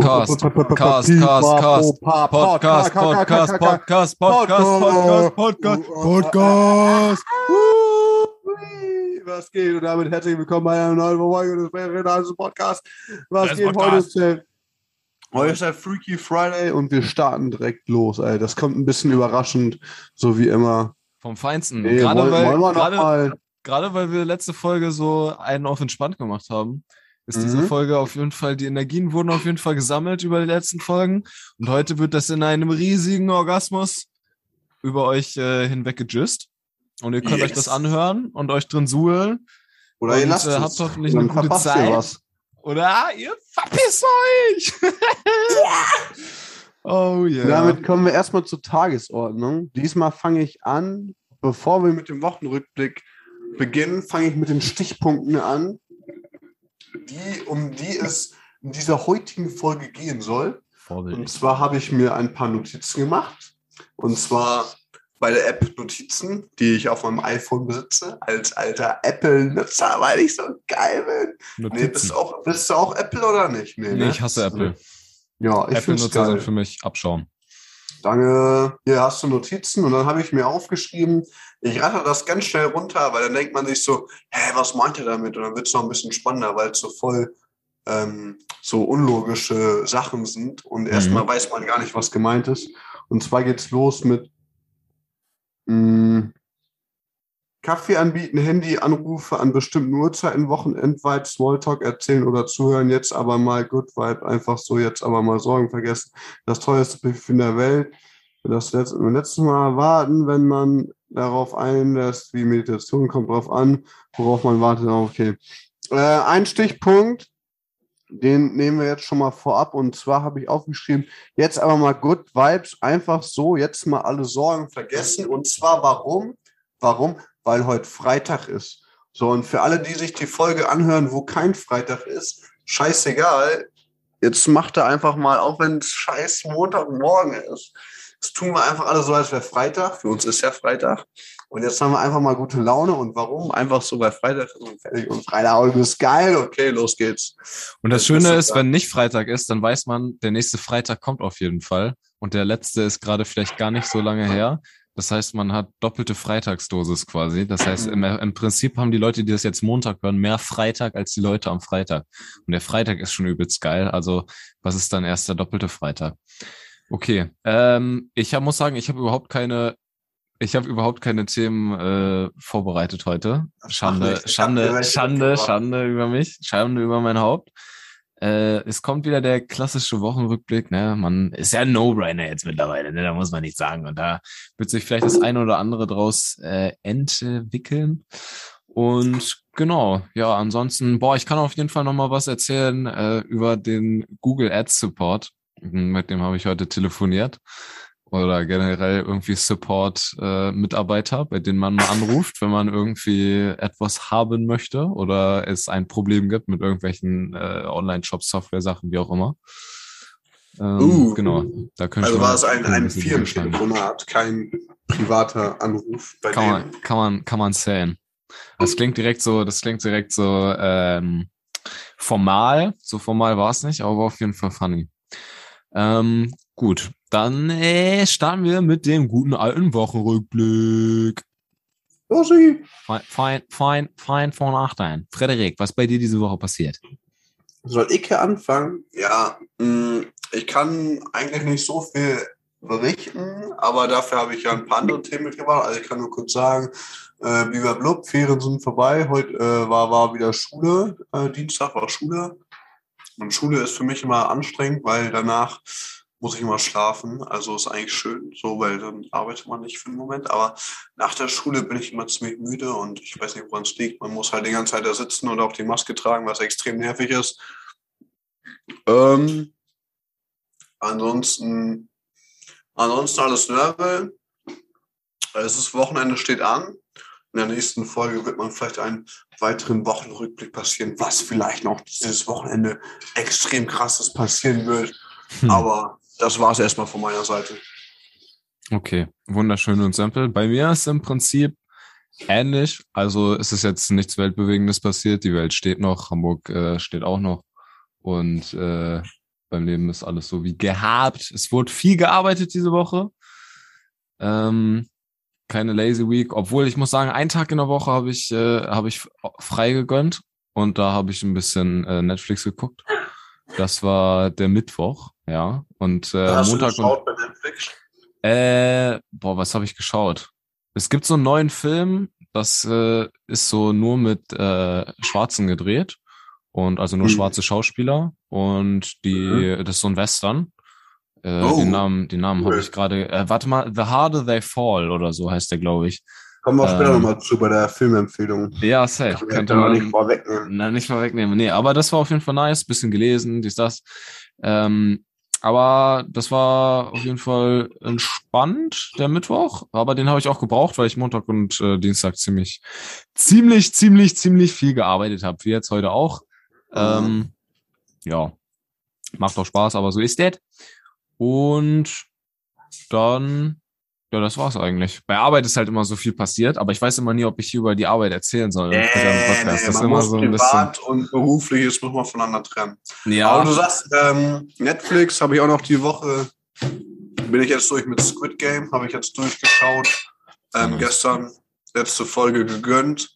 Cast, Cast, Cast, Cast, Podcast, Podcast, Podcast, Podcast, Podcast, Podcast, Podcast. Was geht? Und damit herzlich willkommen bei einer neuen Folge des Vegetarianischen Podcast. Was geht? Heute Podcast. heute ist der Freaky Friday und wir starten direkt los. Ey. Das kommt ein bisschen überraschend, so wie immer. Vom Feinsten. Nee, gerade, wollen, weil, wollen wir noch gerade, mal. gerade weil wir letzte Folge so einen auf entspannt gemacht haben, ist diese Mhm. Folge auf jeden Fall, die Energien wurden auf jeden Fall gesammelt über die letzten Folgen. Und heute wird das in einem riesigen Orgasmus über euch äh, hinweg gejist. Und ihr könnt euch Yes. das anhören und euch drin suhlen. Oder und, ihr lasst äh, es. habt hoffentlich Dann eine gute Zeit. Oder ihr verpisst euch! oh yeah. Damit kommen wir erstmal zur Tagesordnung. Diesmal fange ich an, bevor wir mit dem Wochenrückblick beginnen, fange ich mit den Stichpunkten an, die, um die es in dieser heutigen Folge gehen soll. Und Vorbildlich. zwar habe ich mir ein paar Notizen gemacht. Und zwar bei der App Notizen, die ich auf meinem iPhone besitze, als alter Apple-Nutzer, weil ich so geil bin. Nee, bist du auch, bist du auch Apple oder nicht? Nee, ne? ich hasse Apple. Ja, ich Apple-Nutzer sind für mich Abschaum. Danke. Hier hast du Notizen und dann habe ich mir aufgeschrieben, ich ratter das ganz schnell runter, weil dann denkt man sich so, hä, was meint er damit? Und dann wird es noch ein bisschen spannender, weil es so voll ähm, so unlogische Sachen sind und erstmal weiß man gar nicht, was gemeint ist. Und zwar geht's los mit mh, Kaffee anbieten, Handyanrufe an bestimmten Uhrzeiten, Wochenendweit, Smalltalk erzählen oder zuhören, jetzt aber mal Good Vibe, einfach so, jetzt aber mal Sorgen vergessen das teuerste Buffet in der Welt. Das letzte, beim letzten Mal warten, wenn man darauf einlässt, wie Meditation kommt drauf an, worauf man wartet. Okay. Äh, ein Stichpunkt, den nehmen wir jetzt schon mal vorab. Und zwar habe ich aufgeschrieben, jetzt aber mal Good Vibes, einfach so, jetzt mal alle Sorgen vergessen. Und zwar warum? Warum? Weil heute Freitag ist. So, und für alle, die sich die Folge anhören, wo kein Freitag ist, scheißegal, jetzt macht er einfach mal, auch wenn es scheiß Montagmorgen ist, das tun wir einfach alle so, als wäre Freitag. Für uns ist ja Freitag. Und jetzt haben wir einfach mal gute Laune. Und warum? Einfach so, weil Freitag ist und fertig. Und Freitag ist geil. Okay, los geht's. Und das Das Schöne ist ist, wenn nicht Freitag ist, dann weiß man, der nächste Freitag kommt auf jeden Fall. Und der letzte ist gerade vielleicht gar nicht so lange her. Das heißt, man hat doppelte Freitagsdosis quasi. Das heißt, im, im Prinzip haben die Leute, die das jetzt Montag hören, mehr Freitag als die Leute am Freitag. Und der Freitag ist schon übelst geil. Also, was ist dann erst der doppelte Freitag? Okay. Ähm, ich hab, muss sagen, ich habe überhaupt keine, ich habe überhaupt keine Themen äh, vorbereitet heute. Schande, Schande, Schande. Schande über mich, Schande über mein Haupt. Äh, es kommt wieder der klassische Wochenrückblick, ne? Man ist ja ein No-Brainer jetzt mittlerweile, ne? Da muss man nichts sagen. Und da wird sich vielleicht das eine oder andere draus äh, entwickeln. Und genau, ja, ansonsten, boah, ich kann auf jeden Fall noch mal was erzählen äh, über den Google Ads Support. Mit dem habe ich heute telefoniert. Oder generell irgendwie Support-Mitarbeiter, bei denen man mal anruft, wenn man irgendwie etwas haben möchte oder es ein Problem gibt mit irgendwelchen äh, Online-Shop-Software-Sachen, wie auch immer. Ähm, Uh. genau, da könnte Also war es ein, ein. Firmentelefonat, kein privater Anruf bei Kann man, kann man, kann man zählen. Das klingt direkt so, das klingt direkt so ähm, formal. So formal war es nicht, aber war auf jeden Fall funny. Ähm, gut, dann äh, starten wir mit dem guten alten Wochenrückblick. Rosi. Fein, fein, fein, fein von Achtein. Frederik, was bei dir diese Woche passiert? Soll ich hier anfangen? Ja, mh, ich kann eigentlich nicht so viel berichten, aber dafür habe ich ja ein paar andere Themen mitgebracht. Also ich kann nur kurz sagen, äh, Biber Blub, Ferien sind vorbei. Heute äh, war, war wieder Schule. Äh, Dienstag war Schule. Und Schule ist für mich immer anstrengend, weil danach muss ich immer schlafen. Also ist eigentlich schön, so, weil dann arbeitet man nicht für einen Moment. Aber nach der Schule bin ich immer ziemlich müde und ich weiß nicht, woran es liegt. Man muss halt die ganze Zeit da sitzen und auch die Maske tragen, was extrem nervig ist. Ähm, ansonsten, ansonsten alles Level. Es ist Wochenende steht an. In der nächsten Folge wird man vielleicht einen weiteren Wochenrückblick passieren, was vielleicht noch dieses Wochenende extrem krasses passieren wird. Hm. Aber das war es erstmal von meiner Seite. Okay, wunderschön und simpel. Bei mir ist im Prinzip ähnlich. Also es ist jetzt nichts Weltbewegendes passiert. Die Welt steht noch, Hamburg äh, steht auch noch. Und äh, beim Leben ist alles so wie gehabt. Es wurde viel gearbeitet diese Woche. Ähm, keine Lazy Week, obwohl ich muss sagen, einen Tag in der Woche habe ich, äh, habe ich frei gegönnt und da habe ich ein bisschen äh, Netflix geguckt. Das war der Mittwoch, ja. Und äh, Hast Montag du geschaut bei Netflix? und äh, boah, was habe ich geschaut? Es gibt so einen neuen Film, das äh, ist so nur mit äh, Schwarzen gedreht und also nur Mhm. schwarze Schauspieler und die, das ist so ein Western. Äh, Oh, den Namen, den Namen habe cool. ich gerade. Äh, warte mal, The Harder They Fall oder so heißt der, glaube ich. Kommen wir später Ähm, nochmal zu bei der Filmempfehlung. Ja, safe. Kann Könnte man nicht vorwegnehmen. na, nicht mal wegnehmen. Nee, aber das war auf jeden Fall nice. Bisschen gelesen, dies, das. Ähm, aber das war auf jeden Fall entspannt, der Mittwoch. Aber den habe ich auch gebraucht, weil ich Montag und äh, Dienstag ziemlich, ziemlich, ziemlich, ziemlich viel gearbeitet habe. Wie jetzt heute auch. Ähm, ja, macht auch Spaß, aber so ist das. Und dann, ja, das war's eigentlich. Bei Arbeit ist halt immer so viel passiert, aber ich weiß immer nie, ob ich hier über die Arbeit erzählen soll. Nee, nee, das ist immer so ein bisschen. privat und berufliches muss man voneinander trennen. Ja, Aber du sagst, ähm, Netflix habe ich auch noch die Woche, bin ich jetzt durch mit Squid Game, habe ich jetzt durchgeschaut. Ähm, Nice. Gestern letzte Folge gegönnt.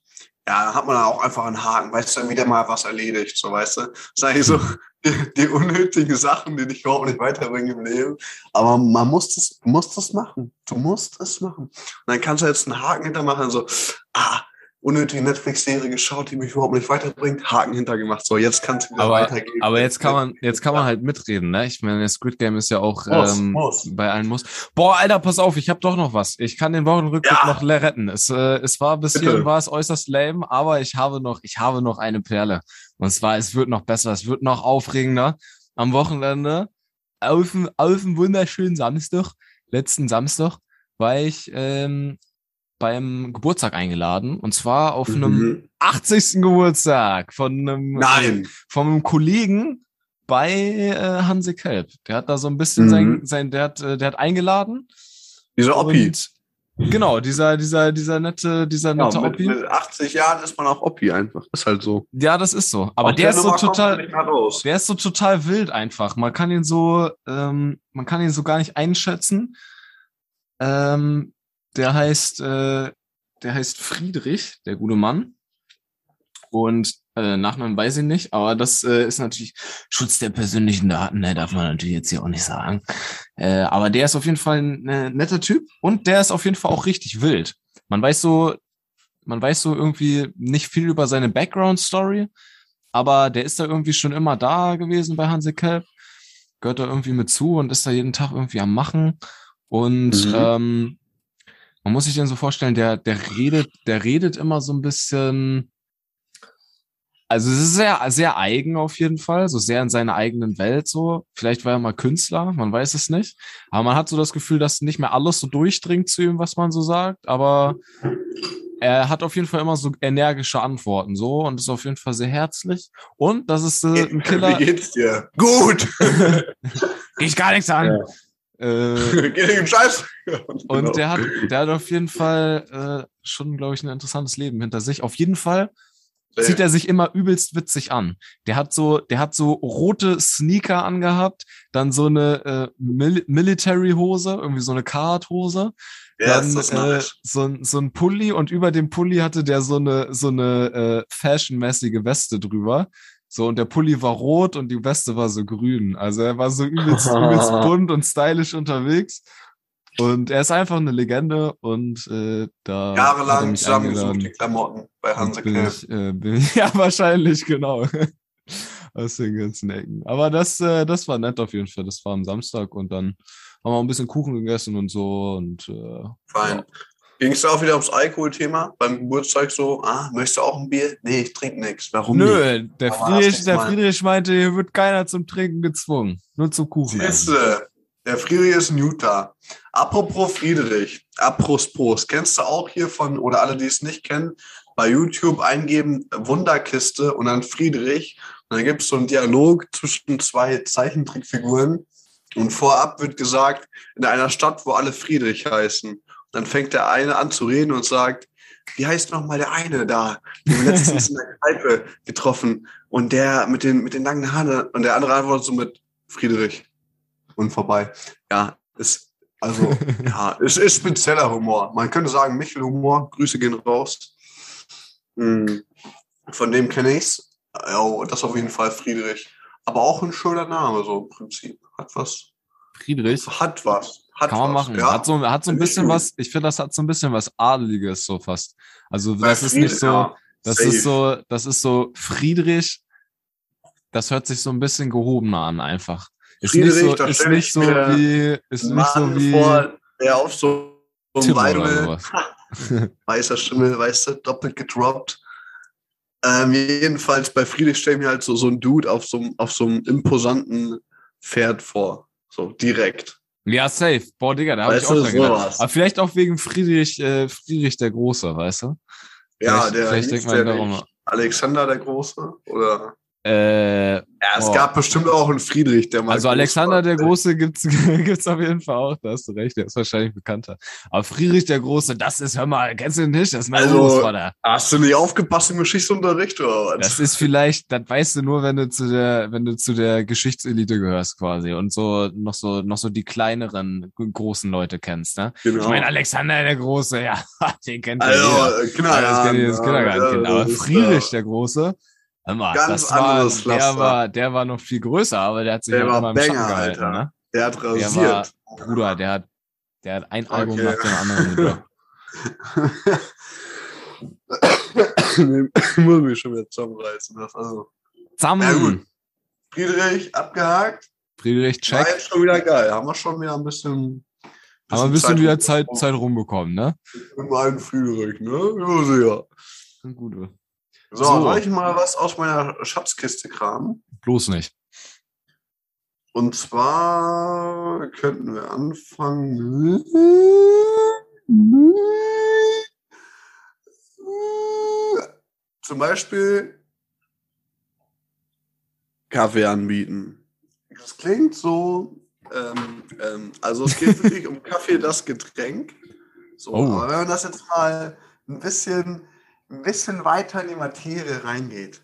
Ja, da hat man dann auch einfach einen Haken, weißt du, dann wieder mal was erledigt, so weißt du. Das eigentlich so die, unnötigen Sachen, die dich überhaupt nicht weiterbringen im Leben. Aber man muss das, muss das machen. Du musst es machen. Und dann kannst du jetzt einen Haken hintermachen, so, ah, unnötige Netflix-Serie geschaut, die mich überhaupt nicht weiterbringt, Haken hintergemacht. So, jetzt kannst du wieder Aber- weitergehen. aber jetzt kann man, jetzt kann man halt mitreden, ne? Ich meine, Squid Game ist ja auch Muss, ähm, muss. bei allen muss. Boah, Alter, pass auf, ich habe doch noch was. Ich kann den Wochenrückblick Ja. noch retten. Es, äh, es war bis Bitte. hierhin war es äußerst lame, aber ich habe noch, ich habe noch eine Perle. Und zwar, es wird noch besser, es wird noch aufregender. Am Wochenende, auf dem, auf dem wunderschönen Samstag, letzten Samstag, war ich ähm, beim Geburtstag eingeladen. Und zwar auf einem Mhm. 80. Geburtstag von einem, Nein. von einem Kollegen bei äh, Hanse Kelb. Der hat da so ein bisschen Mhm. sein, sein, der hat, äh, der hat eingeladen. Dieser Oppi. Und genau, dieser, dieser, dieser nette, dieser nette Ja, mit, Oppi. mit 80 Jahren ist man auch Oppi einfach. Ist halt so. Ja, das ist so. Aber Aus der ist so total, der ist so total wild einfach. Man kann ihn so, ähm, man kann ihn so gar nicht einschätzen. Ähm, der heißt, äh, der heißt Friedrich, der gute Mann. Und äh, Nachnamen weiß ich nicht, aber das äh, ist natürlich Schutz der persönlichen Daten, ne, darf man natürlich jetzt hier auch nicht sagen. Äh, aber der ist auf jeden Fall ein äh, netter Typ und der ist auf jeden Fall auch richtig wild. Man weiß so, man weiß so irgendwie nicht viel über seine Background-Story, aber der ist da irgendwie schon immer da gewesen bei Hanse Kelp, gehört da irgendwie mit zu und ist da jeden Tag irgendwie am Machen. Und Mhm. ähm, man muss sich den so vorstellen, der, der redet, der redet immer so ein bisschen, also es ist sehr, sehr eigen auf jeden Fall, so sehr in seiner eigenen Welt so. Vielleicht war er mal Künstler, man weiß es nicht. Aber man hat so das Gefühl, dass nicht mehr alles so durchdringt zu ihm, was man so sagt. Aber er hat auf jeden Fall immer so energische Antworten so und ist auf jeden Fall sehr herzlich. Und das ist äh, ein Killer. Wie geht's dir? Gut. Ich gar nichts an. Äh, Scheiß. Und Genau. der hat, der hat auf jeden Fall äh, schon, glaube ich, ein interessantes Leben hinter sich. Auf jeden Fall zieht er sich immer übelst witzig an. Der hat so, der hat so rote Sneaker angehabt, dann so eine äh, Mil Military-Hose, irgendwie so eine Card-Hose, ja, dann äh, so, ein- so ein Pulli und über dem Pulli hatte der so eine, so eine äh, fashionmäßige Weste drüber. So, und der Pulli war rot und die Weste war so grün. Also er war so übelst, übelst bunt und stylisch unterwegs. Und er ist einfach eine Legende und äh, da hat er Jahrelang mich zusammengesucht, die Klamotten bei Hanse ich, äh, bin ich, ja, wahrscheinlich, genau. Aus den ganzen Ecken. Aber das, äh, das war nett auf jeden Fall. Das war am Samstag und dann haben wir ein bisschen Kuchen gegessen und so. Und äh, Fein. ja. Ging es auch wieder ums Alkoholthema beim Geburtstag so? Ah, möchtest du auch ein Bier? Nee, ich trinke nichts. Warum nicht? Nö, der Aber Friedrich, der Friedrich meinte, hier wird keiner zum Trinken gezwungen. Nur zum Kuchen. Siehste, der Friedrich ist in Utah. Apropos Friedrich, apropos, kennst du auch hier von, oder alle, die es nicht kennen, bei YouTube eingeben Wunderkiste und dann Friedrich. Und dann gibt es so einen Dialog zwischen zwei Zeichentrickfiguren. Und vorab wird gesagt, in einer Stadt, wo alle Friedrich heißen. Dann fängt der eine an zu reden und sagt, wie heißt nochmal der eine da, den wir letztens in der Kneipe getroffen und der mit den, mit den langen Haaren und der andere antwortet so mit Friedrich. Und vorbei. Ja, ist, also, ja, es ist spezieller Humor. Man könnte sagen, Michel-Humor. Grüße gehen raus. Hm, Von dem kenne ich's. Ja, das auf jeden Fall Friedrich. Aber auch ein schöner Name, so im Prinzip. Hat was. Friedrich. Hat was. Hat Kann man was. machen. Ja. Hat so, hat so ein bisschen was, ich finde, das hat so ein bisschen was Adeliges so fast. Also Bei das ist nicht so, ja, das safe. ist so, das ist so Friedrich, das hört sich so ein bisschen gehobener an einfach. Ist nicht Friedrich, so, da ist nicht ich so wie, ist nicht so Mann wie vor, der auf so, so einem Weidel, weißer Schimmel, weißt du, doppelt gedroppt. Ähm, jedenfalls bei Friedrich stelle ich mir halt so, so ein Dude auf so, auf so einem imposanten Pferd vor. So direkt. Ja, safe. Boah, Digga, da habe ich auch dran gedacht. Aber vielleicht auch wegen Friedrich, äh, Friedrich der Große, weißt du? Ja, Vielleicht- der vielleicht denkt man darum- Alexander der Große? Oder? Äh, Ja, es Boah. gab bestimmt auch einen Friedrich, der mal. also Alexander war. der Große gibt's gibt's auf jeden Fall auch, da hast du recht, der ist wahrscheinlich bekannter. Aber Friedrich der Große, das ist, hör mal, kennst du den nicht? Das ist mein Also, Großvater. Hast du nicht aufgepasst im Geschichtsunterricht oder was? Das ist vielleicht, das weißt du nur, wenn du zu der, wenn du zu der Geschichtselite gehörst quasi und so noch so noch so die kleineren großen Leute kennst, ne? genau. Ich meine Alexander der Große, ja, den kennt ja also, jeder. äh, Ja, das kennt jedes Kindergartenkind. ja, Aber das Friedrich der Große, hör mal, Ganz das war, anderes der Pflaster. war, der war noch viel größer, aber der hat sich Der war immer im Banger, gehalten, Alter. ne? Der hat Der war, rasiert. Bruder, der hat, der hat ein Album Okay. nach dem anderen nee, muss mich schon wieder zusammenreißen. Das, also. Zusammen! Friedrich, abgehakt. Friedrich, War check. jetzt schon wieder geil. Haben wir schon wieder ein bisschen. Haben wir ein bisschen wieder Zeit, rumbekommen. Zeit rumbekommen, ne? Mit meinem Friedrich, ne? Ja, sehr. Gute. So, So. soll ich mal was aus meiner Schatzkiste kramen? Bloß nicht. Und zwar könnten wir anfangen. Zum Beispiel Kaffee anbieten. Das klingt so. Ähm, ähm, also es geht wirklich um Kaffee, das Getränk. So, Oh. aber wenn man das jetzt mal ein bisschen, ein bisschen weiter in die Materie reingeht.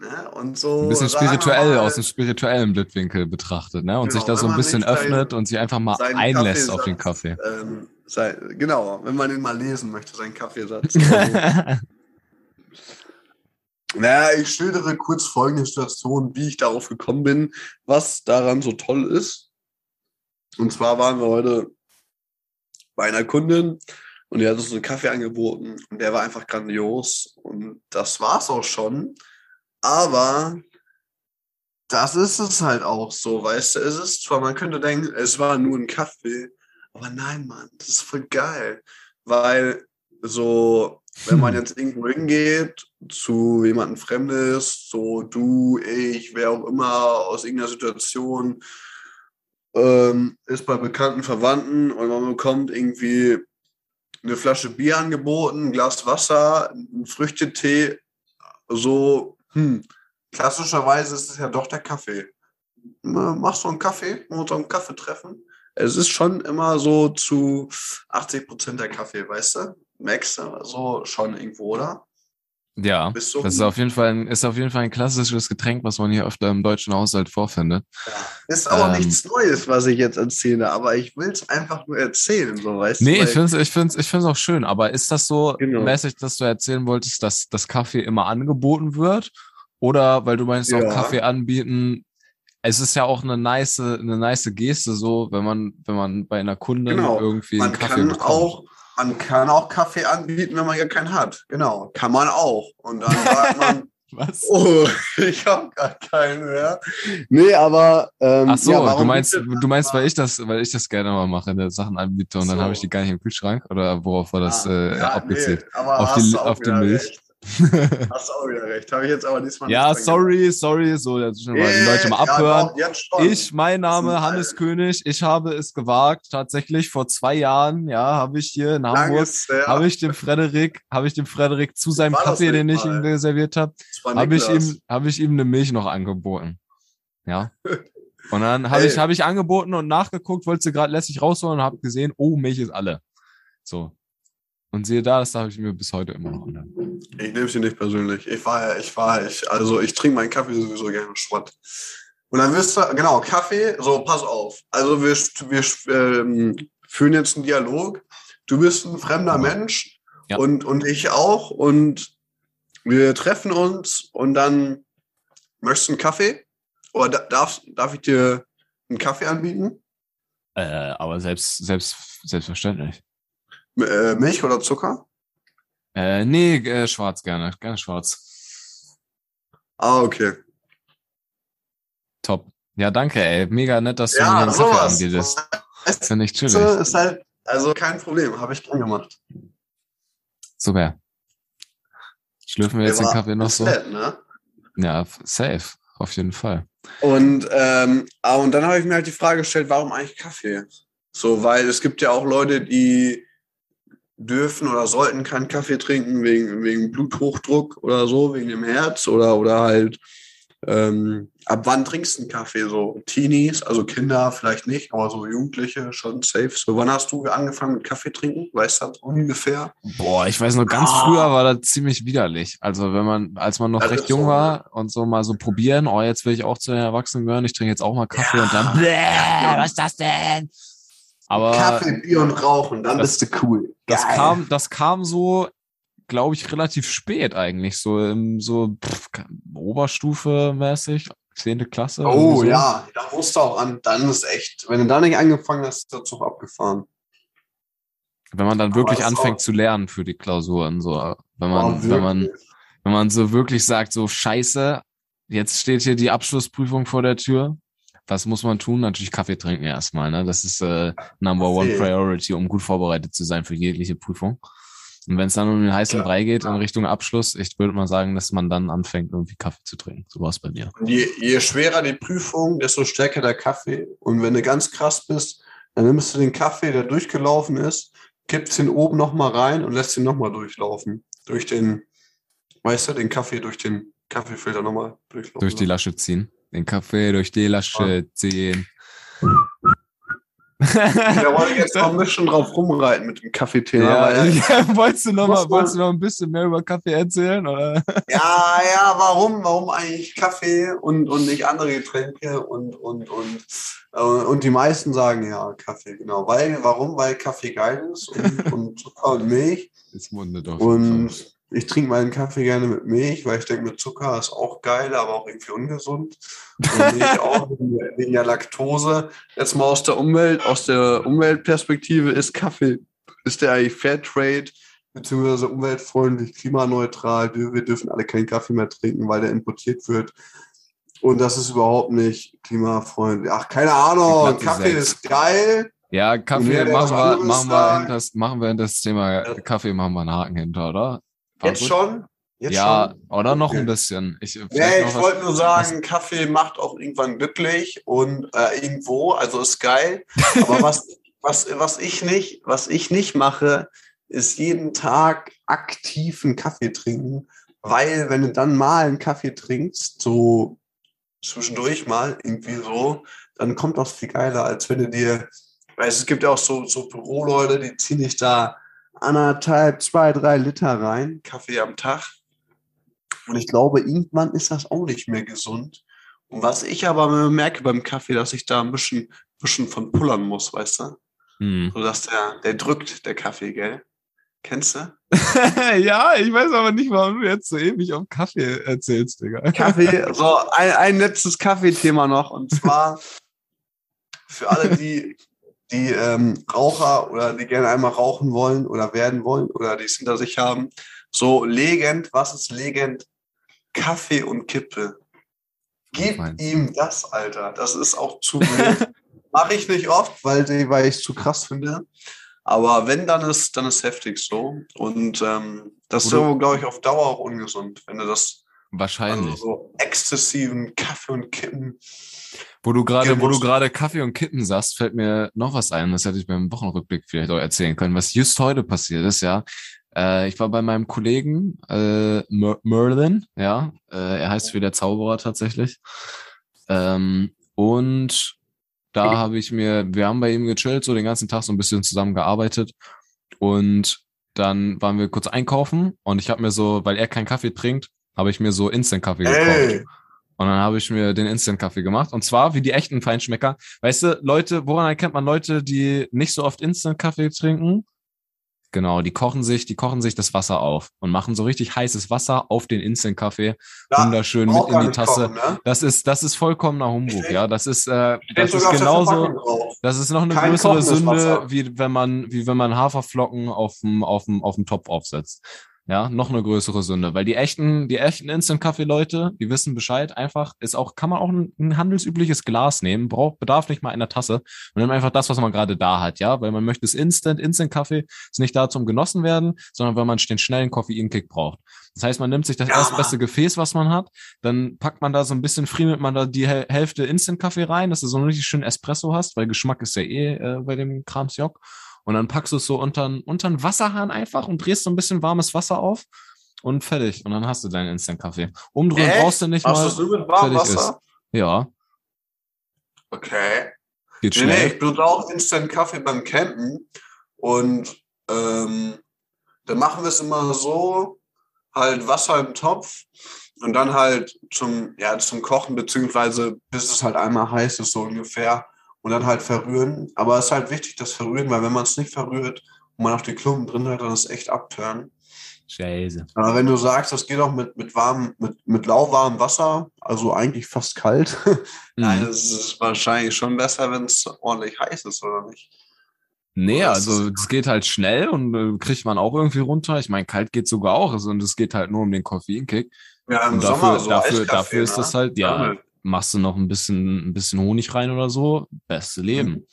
Ne? Und so Ein bisschen spirituell, mal, aus dem spirituellen Blickwinkel betrachtet, ne? Und Genau, sich da so ein bisschen öffnet und sich einfach mal einlässt auf den Kaffee. Ähm, sei, genau, wenn man ihn mal lesen möchte, seinen Kaffeesatz. Naja, ich schildere kurz folgende Situation, wie ich darauf gekommen bin, was daran so toll ist. Und zwar waren wir heute bei einer Kundin und die hat uns einen Kaffee angeboten und der war einfach grandios und das war's auch schon. Aber das ist es halt auch so, weißt du, es ist zwar, man könnte denken, es war nur ein Kaffee, aber nein, Mann, das ist voll geil, weil so, wenn man Hm. jetzt irgendwo hingeht, zu jemandem Fremdes, so du, ich, wer auch immer aus irgendeiner Situation, ähm, ist bei bekannten Verwandten und man bekommt irgendwie eine Flasche Bier angeboten, ein Glas Wasser, ein Früchtetee, so, hm, klassischerweise ist es ja doch der Kaffee. Machst du einen Kaffee, uns einen Kaffee treffen? Es ist schon immer so zu 80 Prozent der Kaffee, weißt du? Max, so schon irgendwo, oder? Ja, das ist auf jeden Fall ein, ist auf jeden Fall ein klassisches Getränk, was man hier öfter im deutschen Haushalt vorfindet. Ist aber Ähm. nichts Neues, was ich jetzt erzähle, aber ich will es einfach nur erzählen, so weißt Nee, du? ich weil- finde es ich find's, ich find's auch schön, aber ist das so Genau. mäßig, dass du erzählen wolltest, dass das Kaffee immer angeboten wird? Oder weil du meinst, auch Ja. Kaffee anbieten, es ist ja auch eine nice, eine nice Geste so, wenn man, wenn man bei einer Kundin Genau. irgendwie man einen Kaffee kann bekommt. auch, man kann auch Kaffee anbieten, wenn man ja keinen hat. Genau, kann man auch. Und dann sagt man, Was? oh, ich habe gar keinen mehr. Nee, aber ähm, Ach so, ja, du meinst, du meinst, weil ich das, weil ich das gerne mal mache, ne, Sachen anbiete und dann So. habe ich die gar nicht im Kühlschrank oder worauf war das Ah, äh, ja, abgezielt? Nee, aber Auf die- auf die Milch. Recht. Hast du auch wieder recht. Habe ich jetzt aber diesmal ja, nicht dran sorry, sorry, so, jetzt mal die Leute mal Ja, abhören. doch, jetzt schon. Ich, mein Name Hannes Alter. König, ich habe es gewagt, tatsächlich vor zwei Jahren, ja, habe ich hier in Hamburg, Langes her. habe ich dem Frederik, habe ich dem Frederik zu seinem Kaffee, den ich ihm mal? serviert habe, habe ich ihm, habe ich ihm eine Milch noch angeboten. Ja. Und dann habe ich, habe ich angeboten und nachgeguckt, wollte sie gerade lässig rausholen und habe gesehen, oh, Milch ist alle. So. Und sehe da, das habe ich mir bis heute immer noch. Ich nehme sie nicht persönlich. Ich war ja, ich war, ich, also ich trinke meinen Kaffee sowieso gerne Schrott. Und dann wirst du, genau, Kaffee, so, pass auf. Also wir, wir ähm, führen jetzt einen Dialog. Du bist ein fremder Mensch Ja. und, und ich auch. Und wir treffen uns und dann möchtest du einen Kaffee? Oder da- darf, darf ich dir einen Kaffee anbieten? Äh, aber selbst, selbst, selbstverständlich. Äh, Milch oder Zucker? Äh, nee, äh, schwarz gerne. Gerne schwarz. Ah, okay. Top. Ja, danke, ey. Mega nett, dass du mir Ja, einen Kaffee sowas. anbietest. Es Finde ich chillig. ist halt, also kein Problem, habe ich dran gemacht. Super. Schlürfen wir jetzt den Kaffee noch ist so? nett, ne? Ja, safe. Auf jeden Fall. Und, ähm, ah, und dann habe ich mir halt die Frage gestellt, warum eigentlich Kaffee? So, weil es gibt ja auch Leute, die dürfen oder sollten keinen Kaffee trinken wegen, wegen Bluthochdruck oder so, wegen dem Herz oder, oder halt, ähm, ab wann trinkst du einen Kaffee? So Teenies, also Kinder vielleicht nicht, aber so Jugendliche schon safe. So, wann hast du angefangen mit Kaffee trinken? Weißt du das ungefähr? Boah, ich weiß noch, ganz Ah. früher war das ziemlich widerlich. Also wenn man, als man noch Das recht jung so, war und so mal so probieren, oh, jetzt will ich auch zu den Erwachsenen gehören, ich trinke jetzt auch mal Kaffee Ja. und dann, bläh, was ist das denn? Aber Kaffee, Bier und Rauchen, dann das- bist du cool. das Geil. kam, das kam so, glaube ich, relativ spät eigentlich, so im, so pff, Oberstufe mäßig, zehnte Klasse. Oh so. ja, da musst du auch an. Dann ist echt, wenn du da nicht angefangen hast, ist der Zug abgefahren. Wenn man dann Aber wirklich anfängt zu lernen für die Klausuren, so, wenn man, Oh, wenn man, wenn man so wirklich sagt, so Scheiße, jetzt steht hier die Abschlussprüfung vor der Tür. Was muss man tun? Natürlich Kaffee trinken erstmal, ne? Das ist äh, Number One. Priority, um gut vorbereitet zu sein für jegliche Prüfung. Und wenn es dann um den heißen Ja, Brei geht in. Richtung Abschluss, ich würde mal sagen, dass man dann anfängt, irgendwie Kaffee zu trinken. So war es bei mir. Und je, je schwerer die Prüfung, desto stärker der Kaffee. Und wenn du ganz krass bist, dann nimmst du den Kaffee, der durchgelaufen ist, kippst ihn oben nochmal rein und lässt ihn nochmal durchlaufen. Durch den, weißt du, den Kaffee durch den Kaffeefilter nochmal durchlaufen. Durch die Lasche ziehen. Den Kaffee durch die Lasche ziehen. Da wollte ich jetzt noch ein bisschen drauf rumreiten mit dem Kaffeethema. Ja, ja, wolltest du noch mal, wolltest du noch ein bisschen mehr über Kaffee erzählen, oder? Ja, ja, warum? Warum eigentlich Kaffee und, und nicht andere Getränke und, und, und, äh, und die meisten sagen ja Kaffee, genau. Weil, warum? Weil Kaffee geil ist und, und Zucker und Milch. Das mundet Fall. Und ich trinke meinen Kaffee gerne mit Milch, weil ich denke, mit Zucker ist auch geil, aber auch irgendwie ungesund. Und Milch auch wegen der- Laktose. Jetzt mal aus der Umwelt, aus der Umweltperspektive ist Kaffee, ist der eigentlich Fairtrade, beziehungsweise umweltfreundlich, klimaneutral. Wir dürfen alle keinen Kaffee mehr trinken, weil der importiert wird. Und das ist überhaupt nicht klimafreundlich. Ach, keine Ahnung. Kaffee sechs. ist geil. Ja, Kaffee machen wir, machen wir, hinter das, machen wir hinter das Thema. Kaffee, machen wir einen Haken hinter, oder? Jetzt gut? schon? Jetzt ja, schon? oder noch Okay. ein bisschen. Ich, Nee, ich was- wollte nur sagen, Kaffee macht auch irgendwann glücklich und äh, irgendwo, also ist geil. Aber was, was, was ich nicht, was ich nicht mache, ist jeden Tag aktiv einen Kaffee trinken, weil wenn du dann mal einen Kaffee trinkst, so zwischendurch mal irgendwie so, dann kommt das viel geiler, als wenn du dir, weil es gibt ja auch so, so Büroleute, die ziehen dich da anderthalb, zwei, drei Liter rein, Kaffee am Tag. Und ich glaube, irgendwann ist das auch nicht mehr gesund. Und was ich aber merke beim Kaffee, dass ich da ein bisschen, bisschen von pullern muss, weißt du? Hm. So dass der, der drückt, der Kaffee, gell? Kennst du? ja, ich weiß aber nicht, warum du jetzt so ewig auf Kaffee erzählst, Digga. Kaffee, so ein, ein letztes Kaffeethema noch. Und zwar für alle, die, die ähm, Raucher oder die gerne einmal rauchen wollen oder werden wollen oder die es hinter sich haben. So legend, was ist legend? Kaffee und Kippe. Gib ihm das, Alter. Das ist auch zu wild. Mache ich nicht oft, weil, die- weil ich es zu krass finde. Aber wenn, dann ist, dann ist heftig so. Und ähm, das ist, Oder- glaube ich, auf Dauer auch ungesund, wenn du das Wahrscheinlich. also so exzessiven Kaffee und Kippen. Wo du gerade, wo du gerade Kaffee und Kippen sagst, fällt mir noch was ein. Das hätte ich beim Wochenrückblick vielleicht auch erzählen können, was just heute passiert ist, ja. Äh, ich war bei meinem Kollegen äh, Mer Merlin, ja. Äh, er heißt wie der Zauberer tatsächlich. Ähm, und da habe ich mir, wir haben bei ihm gechillt, so den ganzen Tag so ein bisschen zusammen gearbeitet. Und dann waren wir kurz einkaufen und ich habe mir so, weil er keinen Kaffee trinkt, habe ich mir so Instant-Kaffee gekauft. Und dann habe ich mir den Instant-Kaffee gemacht. Und zwar wie die echten Feinschmecker. Weißt du, Leute, woran erkennt man Leute, die nicht so oft Instant-Kaffee trinken? Genau, die kochen sich, die kochen sich das Wasser auf und machen so richtig heißes Wasser auf den Instant-Kaffee. Ja, Wunderschön mit in die Tasse. kochen, ne? Das ist, das ist vollkommener Humbug, Steht- ja. Das ist, äh, das ist genauso, das ist noch eine Kein größere Sünde, Wasser. wie wenn man, wie wenn man Haferflocken auf dem, auf dem, auf dem Topf aufsetzt. Ja, noch eine größere Sünde, weil die echten, die echten Instant-Kaffee-Leute, die wissen Bescheid, einfach, ist auch, kann man auch ein, ein handelsübliches Glas nehmen, braucht, bedarf nicht mal einer Tasse und nimmt einfach das, was man gerade da hat, ja, weil man möchte es Instant, Instant-Kaffee ist nicht da zum genossen werden, sondern weil man den schnellen Koffeinkick braucht. Das heißt, man nimmt sich das Ja, erstbeste Gefäß, was man hat, dann packt man da so ein bisschen, friemelt man da die Häl- Hälfte Instant-Kaffee rein, dass du so einen richtig schönen Espresso hast, weil Geschmack ist ja eh äh, bei dem Kramsjock. Und dann packst du es so unter, einen Wasserhahn einfach und drehst so ein bisschen warmes Wasser auf und fertig. Und dann hast du deinen Instant-Kaffee. Umdrehen Echt? brauchst du nicht Machst mal. du das nur mit warmem fertig Wasser? Ja, Okay. geht Nee, nee, schnell. ich benutze auch Instant Kaffee beim Campen. Und ähm, dann machen wir es immer so, halt Wasser im Topf und dann halt zum, ja, zum Kochen, beziehungsweise bis es halt einmal heiß ist, so ungefähr. Und dann halt verrühren. Aber es ist halt wichtig, das Verrühren, weil wenn man es nicht verrührt und man auch die Klumpen drin hat, dann ist es echt abtören. Scheiße. Aber wenn du sagst, das geht auch mit, mit warmem, mit, mit lauwarmem Wasser, also eigentlich fast kalt, nein, Mhm. es ist wahrscheinlich schon besser, wenn es ordentlich heiß ist, oder nicht? Nee, Oder also das- es geht halt schnell und äh, kriegt man auch irgendwie runter. Ich meine, kalt geht sogar auch also, und es geht halt nur um den Koffeinkick. Ja, im Und dafür, Sommer so dafür, dafür ist ne? das halt, ja, Sommer. Machst du noch ein bisschen, ein bisschen Honig rein oder so, beste Leben. Mhm.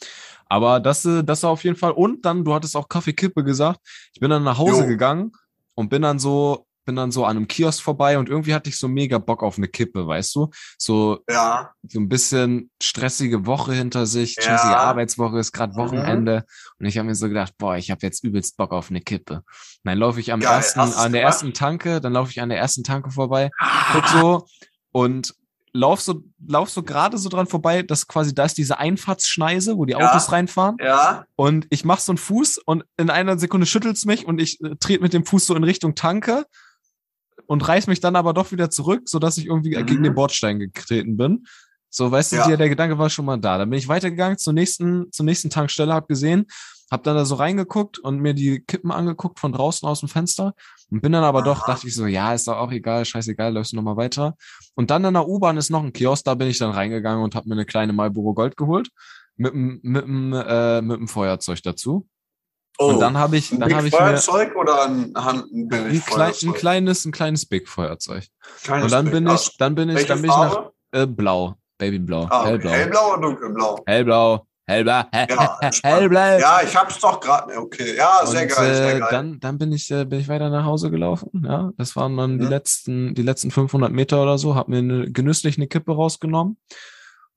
Aber das, äh, das auf jeden Fall. Und dann, du hattest auch Kaffeekippe gesagt. Ich bin dann nach Hause Jo. gegangen und bin dann so, bin dann so an einem Kiosk vorbei und irgendwie hatte ich so mega Bock auf eine Kippe, weißt du? So, Ja, so ein bisschen stressige Woche hinter sich, Ja. stressige Arbeitswoche, ist gerade Mhm. Wochenende. Und ich habe mir so gedacht, boah, ich habe jetzt übelst Bock auf eine Kippe. Und dann laufe ich am Geil, ersten, an der gemacht? ersten Tanke, dann laufe ich an der ersten Tanke vorbei, guck so und lauf so, lauf so gerade so dran vorbei, dass quasi da ist diese Einfahrtsschneise, wo die Ja. Autos reinfahren. ja, Und ich mach so einen Fuß und in einer Sekunde schüttelt's mich und ich äh, trete mit dem Fuß so in Richtung Tanke und reiß mich dann aber doch wieder zurück, sodass ich irgendwie Mhm. gegen den Bordstein getreten bin. So, weißt du, Ja. der, Gedanke war schon mal da. Dann bin ich weitergegangen zur nächsten, zur nächsten Tankstelle, hab gesehen, hab dann da so reingeguckt und mir die Kippen angeguckt von draußen aus dem Fenster und bin dann aber doch, Aha. dachte ich so, ja, ist doch auch egal, scheißegal, läufst du noch mal weiter. Und dann in der U-Bahn ist noch ein Kiosk, da bin ich dann reingegangen und hab mir eine kleine Marlboro Gold geholt mit dem mit dem äh, mit dem Feuerzeug dazu. oh. Und dann habe ich dann habe ich mir Feuerzeug oder ein, ein, ein, klein, ein kleines ein kleines Big Feuerzeug. Kleines Und dann Big. bin ich dann bin ich dann bin ich nach äh, blau, Babyblau, Ah, okay. hellblau. Hellblau oder dunkelblau? Hellblau, hellblau, hell, Ja, hellblau. Ja, ich hab's doch gerade. Okay, ja, sehr und, geil, sehr äh, geil. Dann, dann bin ich, äh, bin ich weiter nach Hause gelaufen. Ja, das waren dann die Mhm. letzten, die letzten 500 Meter oder so. Hab mir eine, genüsslich eine Kippe rausgenommen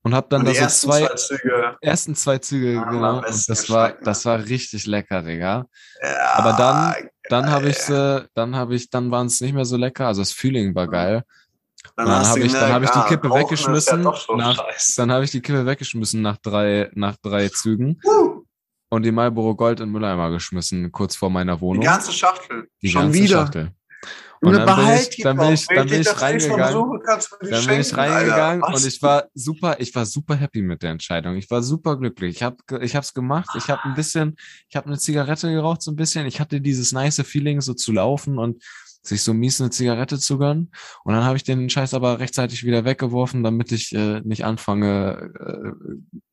und hab dann Und da die so ersten zwei, zwei Züge. ersten zwei Züge Ah, genau. Und das war, das war richtig lecker, Digga. Ja, Aber dann- Dann habe geil. ich, äh, dann habe ich, dann waren es nicht mehr so lecker. Also das Feeling war Mhm. geil. Dann hast hab du ich- dann hab ich die ah, Kippe Rauchen weggeschmissen ja nach-. Dann habe ich die Kippe weggeschmissen nach drei, nach drei Zügen Uh, und die Marlboro Gold in Mülleimer geschmissen, kurz vor meiner die Wohnung. ganze Schachtel. Die Schon ganze wieder. Schachtel. Und dann bin ich, die dann bin ich, dann bin ich reingegangen. die Dann bin ich reingegangen und ich war super, ich war super happy mit der Entscheidung. Ich war super glücklich. Ich habe ich hab's gemacht. Ich habe ein bisschen, ich habe eine Zigarette geraucht so ein bisschen. Ich hatte dieses nice Feeling so zu laufen und sich so mies eine Zigarette zu gönnen. Und dann habe ich den Scheiß aber rechtzeitig wieder weggeworfen, damit ich äh, nicht anfange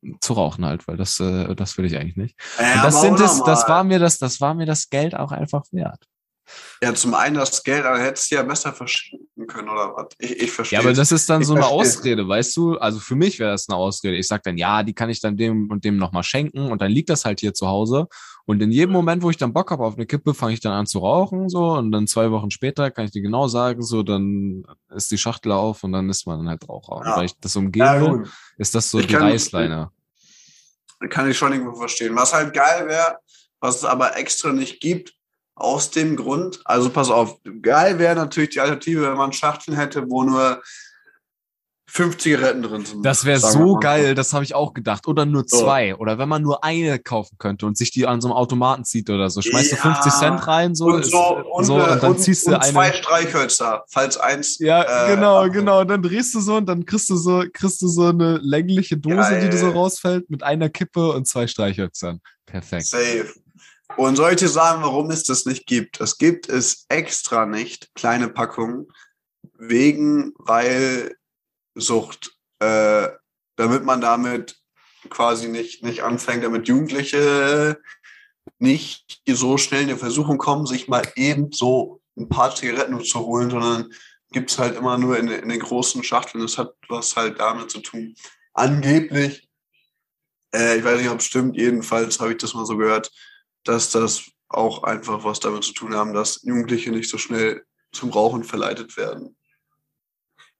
äh, zu rauchen halt, weil das äh, das will ich eigentlich nicht. Ja, das sind es, das war mir das, das war mir das Geld auch einfach wert. Ja, zum einen das Geld, aber hättest du ja besser verschenken können, oder was? Ich, ich verstehe. Ja, aber das ist dann Ich so eine verstehe. Ausrede, weißt du? Also für mich wäre das eine Ausrede. Ich sag dann, ja, die kann ich dann dem und dem nochmal schenken und dann liegt das halt hier zu Hause. Und in jedem Moment, wo ich dann Bock habe auf eine Kippe, fange ich dann an zu rauchen, so. Und dann zwei Wochen später kann ich dir genau sagen, so, dann ist die Schachtel auf und dann ist man dann halt Raucher. Ja. weil ich das umgehen ja, will, ist das so Ich die kann- Reißleine. Kann ich schon irgendwo verstehen. Was halt geil wäre, was es aber extra nicht gibt, aus dem Grund, also pass auf, geil wäre natürlich die Alternative, wenn man Schachteln hätte, wo nur fünf Zigaretten drin sind. Das wäre so geil, das habe ich auch gedacht. Oder nur So. zwei. Oder wenn man nur eine kaufen könnte und sich die an so einem Automaten zieht oder so. Schmeißt du Ja. 50 Cent rein, so, Und so, und, so äh, und dann und, ziehst du und eine. zwei Streichhölzer, falls eins. Ja, äh, genau, genau. Und dann drehst du so und dann kriegst du so, kriegst du so eine längliche Dose, die du so Geil. rausfällt, mit einer Kippe und zwei Streichhölzern. Perfekt. Safe. Und soll ich dir sagen, warum es das nicht gibt? Es gibt es extra nicht, kleine Packungen, wegen, weil Sucht, äh, damit man damit quasi nicht, nicht anfängt, damit Jugendliche nicht so schnell in die Versuchung kommen, sich mal eben so ein paar Zigaretten zu holen, sondern gibt es halt immer nur in, in den großen Schachteln. Das hat was halt damit zu tun. Angeblich, äh, ich weiß nicht, ob es stimmt, jedenfalls habe ich das mal so gehört, dass das auch einfach was damit zu tun haben, dass Jugendliche nicht so schnell zum Rauchen verleitet werden.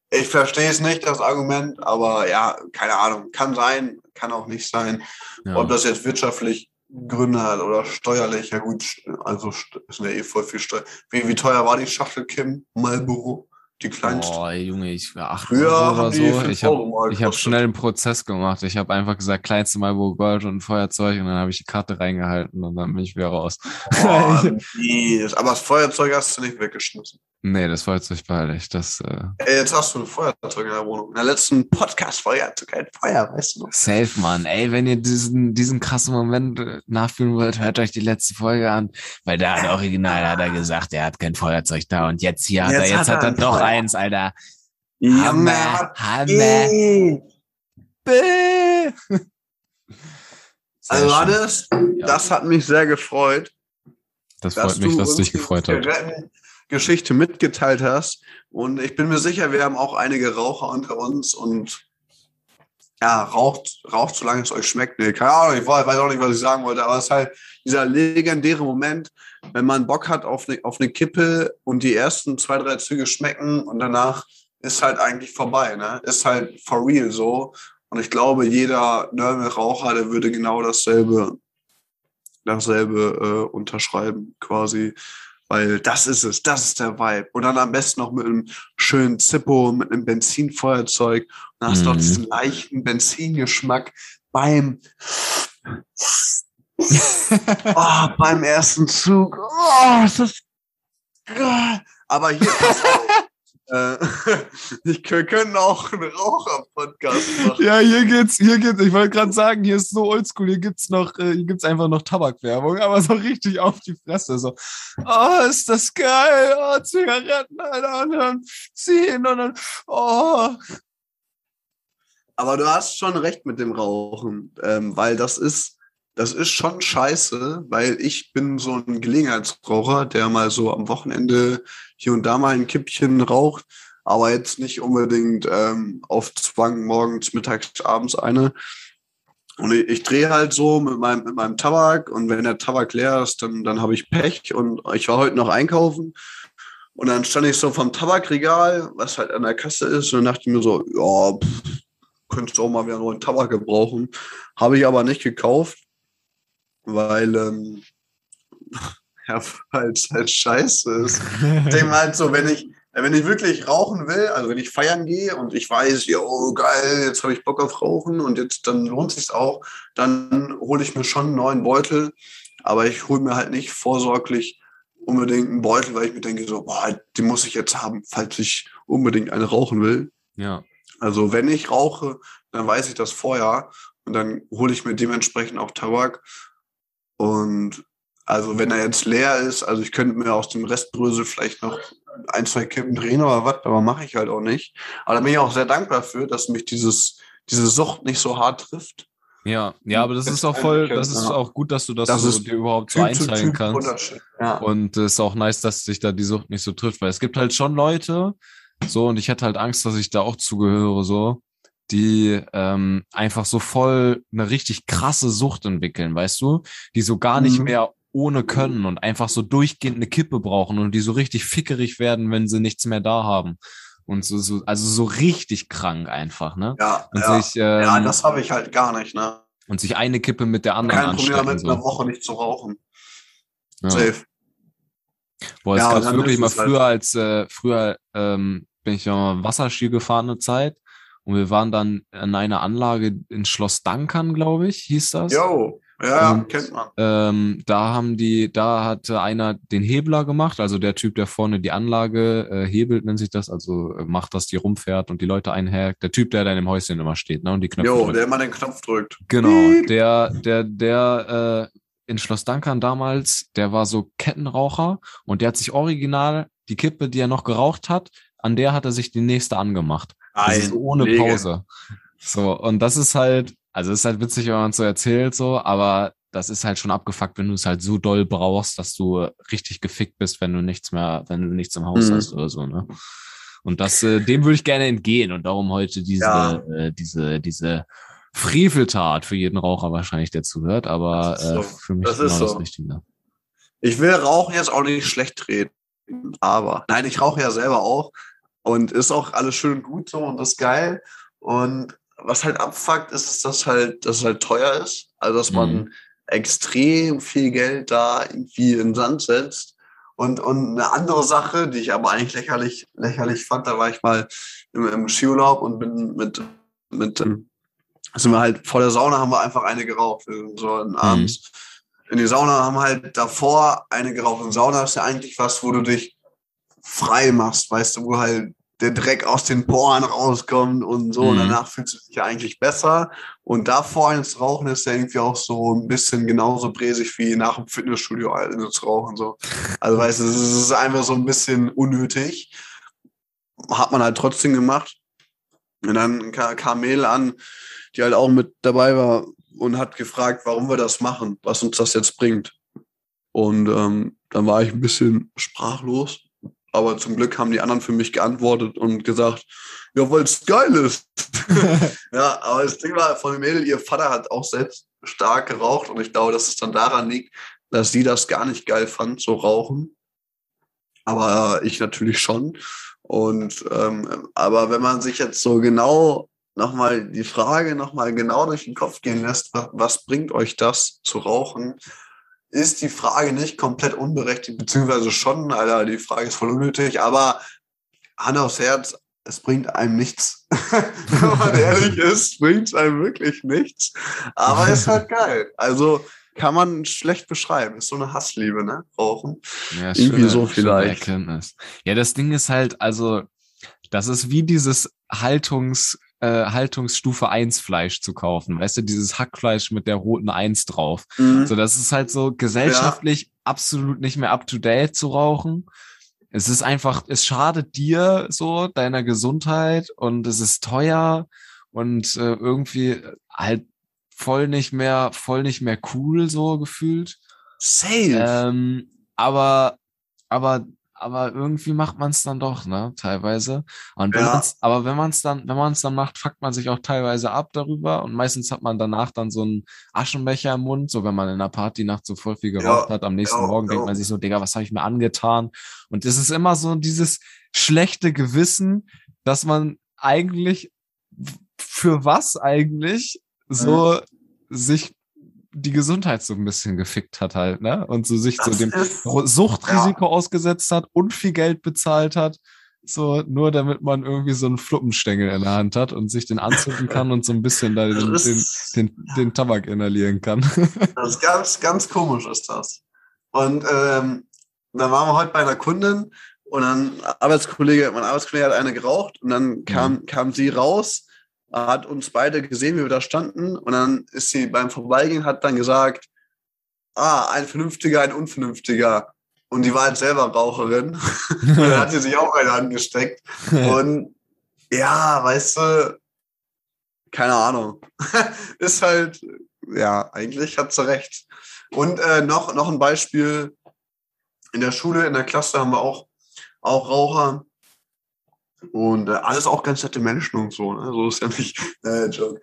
Ich verstehe es nicht, das Argument, aber ja, keine Ahnung. Kann sein, kann auch nicht sein. Ja. Ob das jetzt wirtschaftlich Gründe hat oder steuerlich, ja gut, also st- ist ja eh voll viel Steuer. Wie, wie teuer war die Schachtel Kim Marlboro? Die kleinste? Boah, Junge, ich war 8 Früher Euro oder so. Ich habe mal hab schnell einen Prozess gemacht. Ich habe einfach gesagt, kleinste Marlboro Gold und Feuerzeug und dann habe ich die Karte reingehalten und dann bin ich wieder raus. Boah, aber das Feuerzeug hast du nicht weggeschmissen. Nee, das Feuerzeug behalte ich. Das äh, Ey, jetzt hast du ein Feuerzeug in der Wohnung. In der letzten Podcast-Folge hatte du kein Feuer, weißt du noch? safe, Mann. Ey, wenn ihr diesen, diesen krassen Moment äh, nachfühlen wollt, hört euch die letzte Folge an. Weil da hat original hat er gesagt, er hat kein Feuerzeug da und jetzt hier hat Jetzt er, jetzt hat hat er er ein doch Feuer. eins, Alter. Hammer, Hammer. Bäh. Also. Hannes, Ja. das hat mich sehr gefreut, Das freut mich, dass es dich gefreut hat. Geschichte mitgeteilt hast. Und ich bin mir sicher, wir haben auch einige Raucher unter uns und ja, raucht, raucht, solange es euch schmeckt. Nee, keine Ahnung, ich weiß auch nicht, was ich sagen wollte, aber es ist halt dieser legendäre Moment, wenn man Bock hat auf eine, auf eine Kippe und die ersten zwei, drei Züge schmecken und danach ist halt eigentlich vorbei, ne? Ist halt for real so. Und ich glaube, jeder Nörgel-Raucher, der würde genau dasselbe, dasselbe äh, unterschreiben, quasi. Weil das ist es, das ist der Vibe. Und dann am besten noch mit einem schönen Zippo, mit einem Benzinfeuerzeug. Dann hast du Mhm. diesen leichten Benzingeschmack beim, oh, beim ersten Zug. Oh, ist das geil. Aber hier, pass auf. Äh, ich, wir können auch einen Raucher-Podcast machen. Ja, hier geht's, hier geht's, ich wollte gerade sagen, hier ist so oldschool, hier gibt's noch, äh, hier gibt's einfach noch Tabakwerbung, aber so richtig auf die Fresse, so, oh, ist das geil, oh, Zigaretten, Alter, und dann ziehen und dann, oh. Aber du hast schon recht mit dem Rauchen, ähm, weil das ist, das ist schon scheiße, weil ich bin so ein Gelegenheitsraucher, der mal so am Wochenende hier und da mal ein Kippchen raucht, aber jetzt nicht unbedingt ähm, auf Zwang morgens, mittags, abends eine. Und ich, ich drehe halt so mit meinem, mit meinem Tabak und wenn der Tabak leer ist, dann, dann habe ich Pech und ich war heute noch einkaufen und dann stand ich so vom Tabakregal, was halt an der Kasse ist und dachte mir so, ja, pff, könntest du auch mal wieder neuen Tabak gebrauchen. Habe ich aber nicht gekauft, weil ähm, ja, es halt scheiße ist. Ich denke mal halt so, wenn ich, wenn ich wirklich rauchen will, also wenn ich feiern gehe und ich weiß, ja, oh, geil, jetzt habe ich Bock auf Rauchen und jetzt dann lohnt sich auch, dann hole ich mir schon einen neuen Beutel, aber ich hole mir halt nicht vorsorglich unbedingt einen Beutel, weil ich mir denke so, boah, den muss ich jetzt haben, falls ich unbedingt eine rauchen will. Ja, Also wenn ich rauche, dann weiß ich das vorher und dann hole ich mir dementsprechend auch Tabak. Und also wenn er jetzt leer ist, also ich könnte mir aus dem Restbrösel vielleicht noch ein, zwei Kippen drehen oder was, aber mache ich halt auch nicht. Aber da bin ich auch sehr dankbar für, dass mich dieses, diese Sucht nicht so hart trifft. ja, ja, aber das ist auch voll, das ist auch gut, dass du das, Das so dir überhaupt so einteilen kannst. Ja. Und es ist auch nice, dass sich da die Sucht nicht so trifft, weil es gibt halt schon Leute, so, und ich hätte halt Angst, dass ich da auch zugehöre, so, die ähm, einfach so voll eine richtig krasse Sucht entwickeln, weißt du? Die so gar nicht Mhm. mehr ohne können und einfach so durchgehend eine Kippe brauchen und die so richtig fickerig werden, wenn sie nichts mehr da haben. Und so, so also so richtig krank einfach, ne? Ja, Und ja. sich ähm, ja, das habe ich halt gar nicht. Ne? und sich eine Kippe mit der anderen Kein Problem anstecken. damit, So. eine Woche nicht zu rauchen. Ja. Safe. Boah, es Ja, gab und dann wirklich mal halt- früher als äh, früher ähm, bin ich ja mal Wasserski gefahren eine Zeit Und wir waren dann in einer Anlage in Schloss Dankern, glaube ich, hieß das. Jo, ja, Und, kennt man. Ähm, da haben die, da hatte einer den Hebler gemacht, also der Typ, der vorne die Anlage äh, hebelt, nennt sich das, also äh, macht, dass die rumfährt und die Leute einhakt. Der Typ, der da in dem Häuschen immer steht, ne, und die Knöpfe Jo, drückt. der immer den Knopf drückt. Genau, der, der, der äh, in Schloss Dankern damals, der war so Kettenraucher und der hat sich original die Kippe, die er noch geraucht hat, an der hat er sich die nächste angemacht. Das ist so ohne Kollege. Pause. So, und das ist halt, also ist halt witzig, wenn man es so erzählt, so, aber das ist halt schon abgefuckt, wenn du es halt so doll brauchst, dass du richtig gefickt bist, wenn du nichts mehr, wenn du nichts im Haus Mhm. hast oder so, ne? Und das, äh, dem würde ich gerne entgehen und darum heute diese, Ja. äh, diese, diese Freveltat für jeden Raucher wahrscheinlich, der zuhört, aber ist so. äh, für mich Das genau ist das so. Richtige. Ich will Rauchen jetzt auch nicht schlecht reden, aber nein, ich rauche ja selber auch und ist auch alles schön und gut so und das ist geil. Und was halt abfuckt, ist, ist dass halt, dass es halt teuer ist. Also dass man Mhm. extrem viel Geld da irgendwie in den Sand setzt. Und, und eine andere Sache, die ich aber eigentlich lächerlich, lächerlich fand, da war ich mal im, im Skiurlaub und bin mit, mit, ähm, sind wir halt vor der Sauna haben wir einfach eine geraucht. So abends in die Sauna haben halt davor eine geraucht. Und Sauna ist ja eigentlich was, wo du dich frei machst, weißt du, wo halt der Dreck aus den Poren rauskommt und so. Und Mhm. danach fühlst du dich ja eigentlich besser. Und davor ins Rauchen ist ja irgendwie auch so ein bisschen genauso bräsig wie nach dem Fitnessstudio eine zu rauchen. So. Also weißt du, es ist einfach so ein bisschen unnötig. Hat man halt trotzdem gemacht. Und dann ka- kam Mädel an, die halt auch mit dabei war und hat gefragt, warum wir das machen, was uns das jetzt bringt. Und ähm, dann war ich ein bisschen sprachlos. Aber zum Glück haben die anderen für mich geantwortet und gesagt, ja, weil es geil ist. ja, aber das Ding war von dem Mädel, ihr Vater hat auch selbst stark geraucht und ich glaube, dass es dann daran liegt, dass sie das gar nicht geil fand, so rauchen. Aber ich natürlich schon. Und ähm, aber wenn man sich jetzt so genau nochmal die Frage nochmal genau durch den Kopf gehen lässt, was, was bringt euch das zu rauchen, ist die Frage nicht komplett unberechtigt, beziehungsweise schon, Alter, die Frage ist voll unnötig, aber Hand aufs Herz, es bringt einem nichts. Wenn man ehrlich ist, bringt es einem wirklich nichts. Aber ist halt geil. Also kann man schlecht beschreiben. Ist so eine Hassliebe, ne? Rauchen. Ja, Irgendwie so schöne vielleicht. Erkenntnis. Ja, das Ding ist halt, also, das ist wie dieses Haltungs, äh, Haltungsstufe 1 Fleisch zu kaufen. Weißt du, dieses Hackfleisch mit der roten 1 drauf. So, das ist halt so gesellschaftlich absolut nicht mehr up to date zu rauchen. Es ist einfach, es schadet dir so, deiner Gesundheit und es ist teuer und äh, irgendwie halt voll nicht mehr, voll nicht mehr cool so gefühlt. Safe. Ähm, aber, aber, aber irgendwie macht man es dann doch, ne, teilweise. Und wenn Ja. man's, aber wenn man es dann, wenn man es dann macht, fuckt man sich auch teilweise ab darüber. Und meistens hat man danach dann so einen Aschenbecher im Mund, so wenn man in einer Partynacht so voll viel geraucht hat. Am nächsten ja, Morgen denkt ja. man sich so, Digga, was habe ich mir angetan? Und es ist immer so dieses schlechte Gewissen, dass man eigentlich für was eigentlich so sich die Gesundheit so ein bisschen gefickt hat halt, ne? Und so sich so Das dem ist- Ro- Suchtrisiko ausgesetzt hat und viel Geld bezahlt hat, so nur damit man irgendwie so einen Fluppenstängel in der Hand hat und sich den anzünden kann und so ein bisschen da den, Das den, ist- den, den Tabak inhalieren kann. Das ist ganz, ganz komisch ist das. Und ähm, dann waren wir heute bei einer Kundin und dann Arbeitskollege, mein Arbeitskollege hat eine geraucht und dann kam, kam sie raus, hat uns beide gesehen, wie wir da standen und dann ist sie beim Vorbeigehen, hat dann gesagt, ah, ein Vernünftiger, ein Unvernünftiger. Und die war halt selber Raucherin. und dann hat sie sich auch eine angesteckt. Und ja, weißt du, keine Ahnung. ist halt, ja, eigentlich hat sie recht. Und äh, noch, noch ein Beispiel. In der Schule, in der Klasse haben wir auch, auch Raucher. Und äh, alles auch ganz nette Menschen und so. Ne? So ist ja nicht äh, Joke.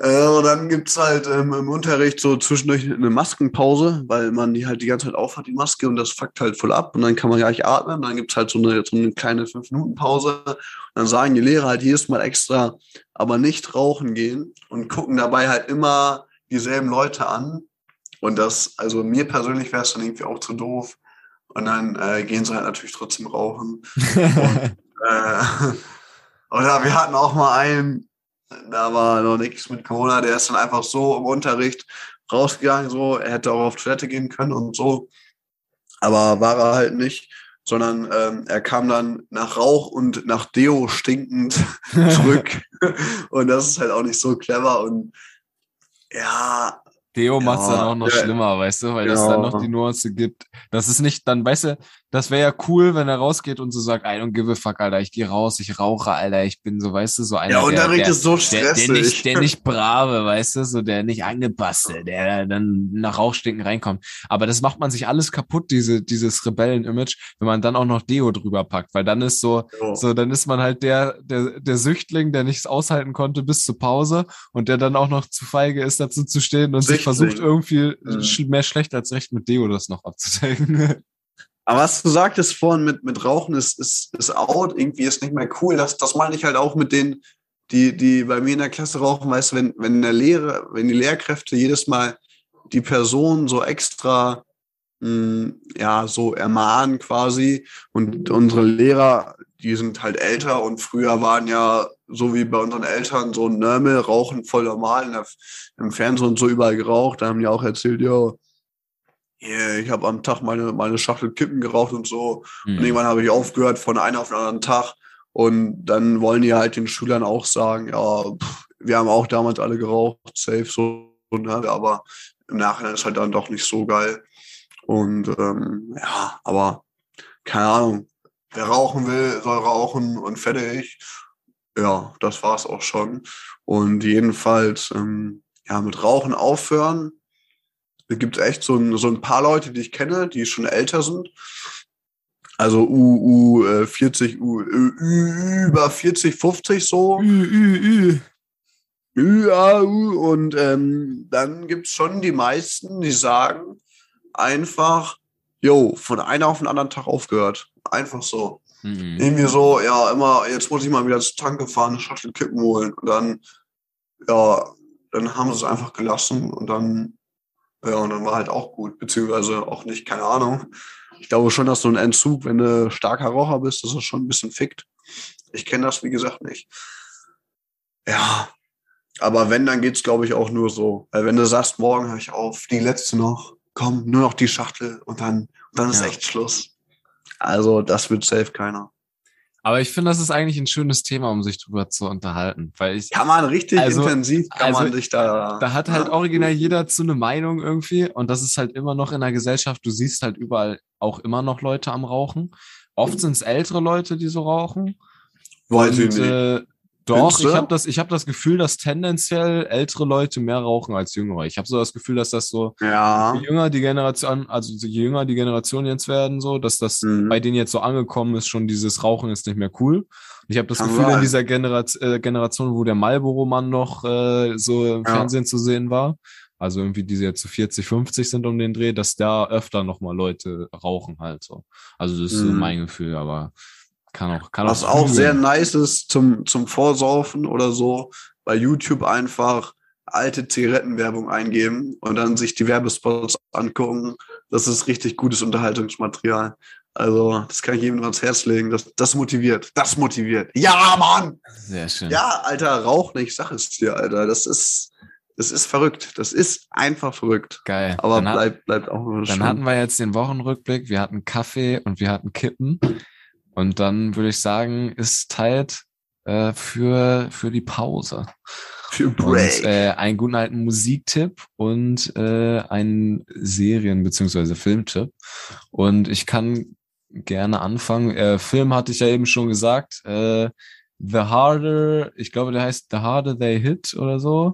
Äh, und dann gibt's halt ähm, im Unterricht so zwischendurch eine Maskenpause, weil man die halt die ganze Zeit aufhat, die Maske, und das fuckt halt voll ab und dann kann man gar nicht atmen. Dann gibt's halt so eine, so eine kleine 5-Minuten-Pause. Dann sagen die Lehrer halt jedes Mal extra, aber nicht rauchen gehen und gucken dabei halt immer dieselben Leute an. Und das, also mir persönlich wäre es dann irgendwie auch zu doof. Und dann äh, gehen sie halt natürlich trotzdem rauchen. äh, Oder wir hatten auch mal einen, da war noch nichts mit Corona, der ist dann einfach so im Unterricht rausgegangen, so, er hätte auch auf Toilette gehen können und so. Aber war er halt nicht, sondern ähm, er kam dann nach Rauch und nach Deo stinkend zurück. und das ist halt auch nicht so clever. Und ja, Deo Ja, macht's dann auch noch ja. schlimmer, weißt du, weil es dann noch Ja. die Nuance gibt. Das ist nicht, dann, weißt du, das wäre ja cool, wenn er rausgeht und so sagt, I don't give a fuck, Alter, ich gehe raus, ich rauche, Alter, ich bin so, weißt du, so einer, der Unterricht der, ist so der, stressig. der, nicht, der nicht brave, weißt du, so der nicht angepasste, der dann nach Rauchstinken reinkommt. Aber das macht man sich alles kaputt, diese, dieses Rebellen-Image, wenn man dann auch noch Deo drüber packt, weil dann ist so, So. so, dann ist man halt der, der, der Süchtling, der nichts aushalten konnte bis zur Pause und der dann auch noch zu feige ist, dazu zu stehen und sich Süchtling. versucht irgendwie Mhm. sch- mehr schlecht als recht mit Deo das noch abzudecken. Aber was du sagtest vorhin mit, mit Rauchen ist, ist, ist out, irgendwie ist nicht mehr cool. Das, das meine ich halt auch mit denen, die, die bei mir in der Klasse rauchen, weißt du, wenn, wenn der Lehrer, wenn die Lehrkräfte jedes Mal die Person so extra mh, ja, so ermahnen quasi. Und unsere Lehrer, die sind halt älter und früher waren ja, so wie bei unseren Eltern, so Nörmel, rauchen voll normal im Fernsehen und so überall geraucht. Da haben die auch erzählt, ja, yeah, ich habe am Tag meine, meine Schachtel Kippen geraucht und so. Und Hm. irgendwann habe ich aufgehört von einem auf den anderen Tag. Und dann wollen die halt den Schülern auch sagen, ja, pff, wir haben auch damals alle geraucht, safe so, ne? aber im Nachhinein ist halt dann doch nicht so geil. Und ähm, ja, aber keine Ahnung, wer rauchen will, soll rauchen und fertig. Ja, das war's auch schon. Und jedenfalls, ähm, ja, mit Rauchen aufhören. Es gibt echt so ein, so ein paar Leute, die ich kenne, die schon älter sind. Also U, U äh, 40, U, Ü, Ü, über 40, 50 so. Ü, ü, ü. Ü, ja, Ü. Und ähm, dann gibt's schon die meisten, die sagen einfach, jo, von einem auf den anderen Tag aufgehört. Einfach so. Mhm. Irgendwie so, ja, immer, jetzt muss ich mal wieder zur Tanke fahren, eine Schachtel Kippen holen. Und dann, ja, dann haben sie es einfach gelassen und dann, ja, und dann war halt auch gut, beziehungsweise auch nicht, keine Ahnung. Ich glaube schon, dass so ein Entzug, wenn du starker Raucher bist, dass das schon ein bisschen fickt. Ich kenne das, wie gesagt, nicht. Ja, aber wenn, dann geht's, glaube ich, auch nur so. Weil wenn du sagst, morgen höre ich auf, die letzte noch, komm, nur noch die Schachtel und dann, und dann ist Ja. echt Schluss. Also, das wird safe keiner. Aber ich finde, das ist eigentlich ein schönes Thema, um sich drüber zu unterhalten, weil ich, Kann man richtig Also- intensiv, kann also, man sich da. da hat halt original jeder zu eine Meinung irgendwie und das ist halt immer noch in der Gesellschaft, du siehst halt überall auch immer noch Leute am Rauchen. Oft sind es ältere Leute, die so rauchen. Ich Und, nicht. äh, doch, ich habe das, ich hab das Gefühl, dass tendenziell ältere Leute mehr rauchen als jüngere. Ich habe so das Gefühl, dass das so, ja. je jünger die Generation, also je jünger die Generation jetzt werden, so, dass das Mhm. bei denen jetzt so angekommen ist, schon dieses Rauchen ist nicht mehr cool. Und ich habe das Kann Gefühl, in sein. dieser Generat äh, Generation, wo der Marlboro-Mann noch äh, so im Ja. Fernsehen zu sehen war, also irgendwie diese jetzt so 40, 50 sind um den Dreh, dass da öfter nochmal Leute rauchen halt so. Also das ist Mhm. mein Gefühl, aber kann auch, kann Was auch, sehr nice ist zum, zum Vorsaufen oder so, bei YouTube einfach alte Zigarettenwerbung eingeben und dann sich die Werbespots angucken. Das ist richtig gutes Unterhaltungsmaterial. Also, das kann ich jedem ans Herz legen. Das, das motiviert. Das motiviert. Ja, Mann! Sehr schön. Ja, Alter, rauch nicht, sag es dir, Alter. Das ist, das ist verrückt. Das ist einfach verrückt. Geil. Aber bleibt, bleibt auch dann schön. hatten wir jetzt den Wochenrückblick, wir hatten Kaffee und wir hatten Kippen. Und dann würde ich sagen, ist Zeit äh, für, für die Pause. für Und Break. äh, einen guten alten Musiktipp und äh, einen Serien- bzw. Filmtipp. Und ich kann gerne anfangen. Äh, Film hatte ich ja eben schon gesagt. Äh, The Harder, ich glaube, der heißt The Harder They Hit oder so.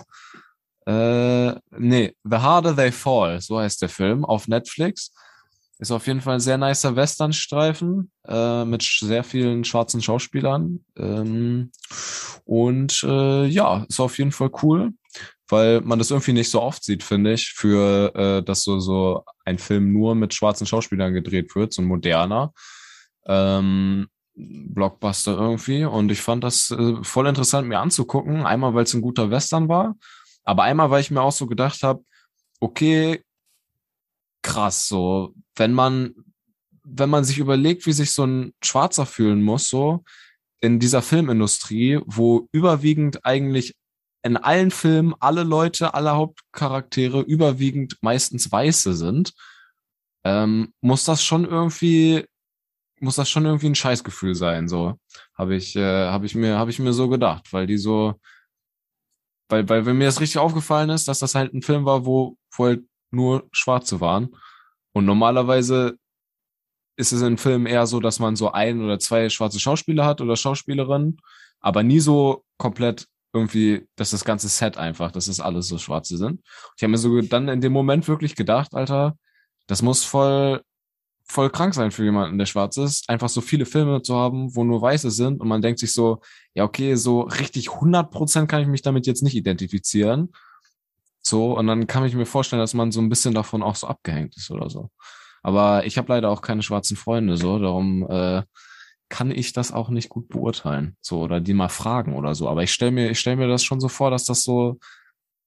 Äh, nee, The Harder They Fall, so heißt der Film auf Netflix. Ist auf jeden Fall ein sehr nicer Westernstreifen äh, mit sehr vielen schwarzen Schauspielern. Ähm, und äh, ja, ist auf jeden Fall cool, weil man das irgendwie nicht so oft sieht, finde ich, für äh, dass so, so ein Film nur mit schwarzen Schauspielern gedreht wird, so ein moderner. Ähm, Blockbuster irgendwie. Und ich fand das äh, voll interessant mir anzugucken. Einmal, weil es ein guter Western war, aber einmal, weil ich mir auch so gedacht habe, okay, krass, so, wenn man, wenn man sich überlegt, wie sich so ein Schwarzer fühlen muss, so, in dieser Filmindustrie, wo überwiegend eigentlich in allen Filmen alle Leute, alle Hauptcharaktere überwiegend meistens Weiße sind, ähm, muss das schon irgendwie, muss das schon irgendwie ein Scheißgefühl sein, so. Habe ich, äh, habe ich mir, habe ich mir so gedacht, weil die so, weil, weil wenn mir das richtig aufgefallen ist, dass das halt ein Film war, wo, wo halt nur Schwarze waren und normalerweise ist es in Filmen eher so, dass man so ein oder zwei schwarze Schauspieler hat oder Schauspielerinnen, aber nie so komplett irgendwie, dass das ganze Set einfach, dass es alles so schwarze sind. Ich habe mir so dann in dem Moment wirklich gedacht, Alter, das muss voll, voll krank sein für jemanden, der schwarz ist, einfach so viele Filme zu haben, wo nur Weiße sind und man denkt sich so, ja, okay, so richtig 100% kann ich mich damit jetzt nicht identifizieren. So, und dann kann ich mir vorstellen, dass man so ein bisschen davon auch so abgehängt ist oder so. Aber ich habe leider auch keine schwarzen Freunde, so, darum äh, kann ich das auch nicht gut beurteilen. So, oder die mal fragen oder so. Aber ich stelle mir, ich stell mir das schon so vor, dass das so,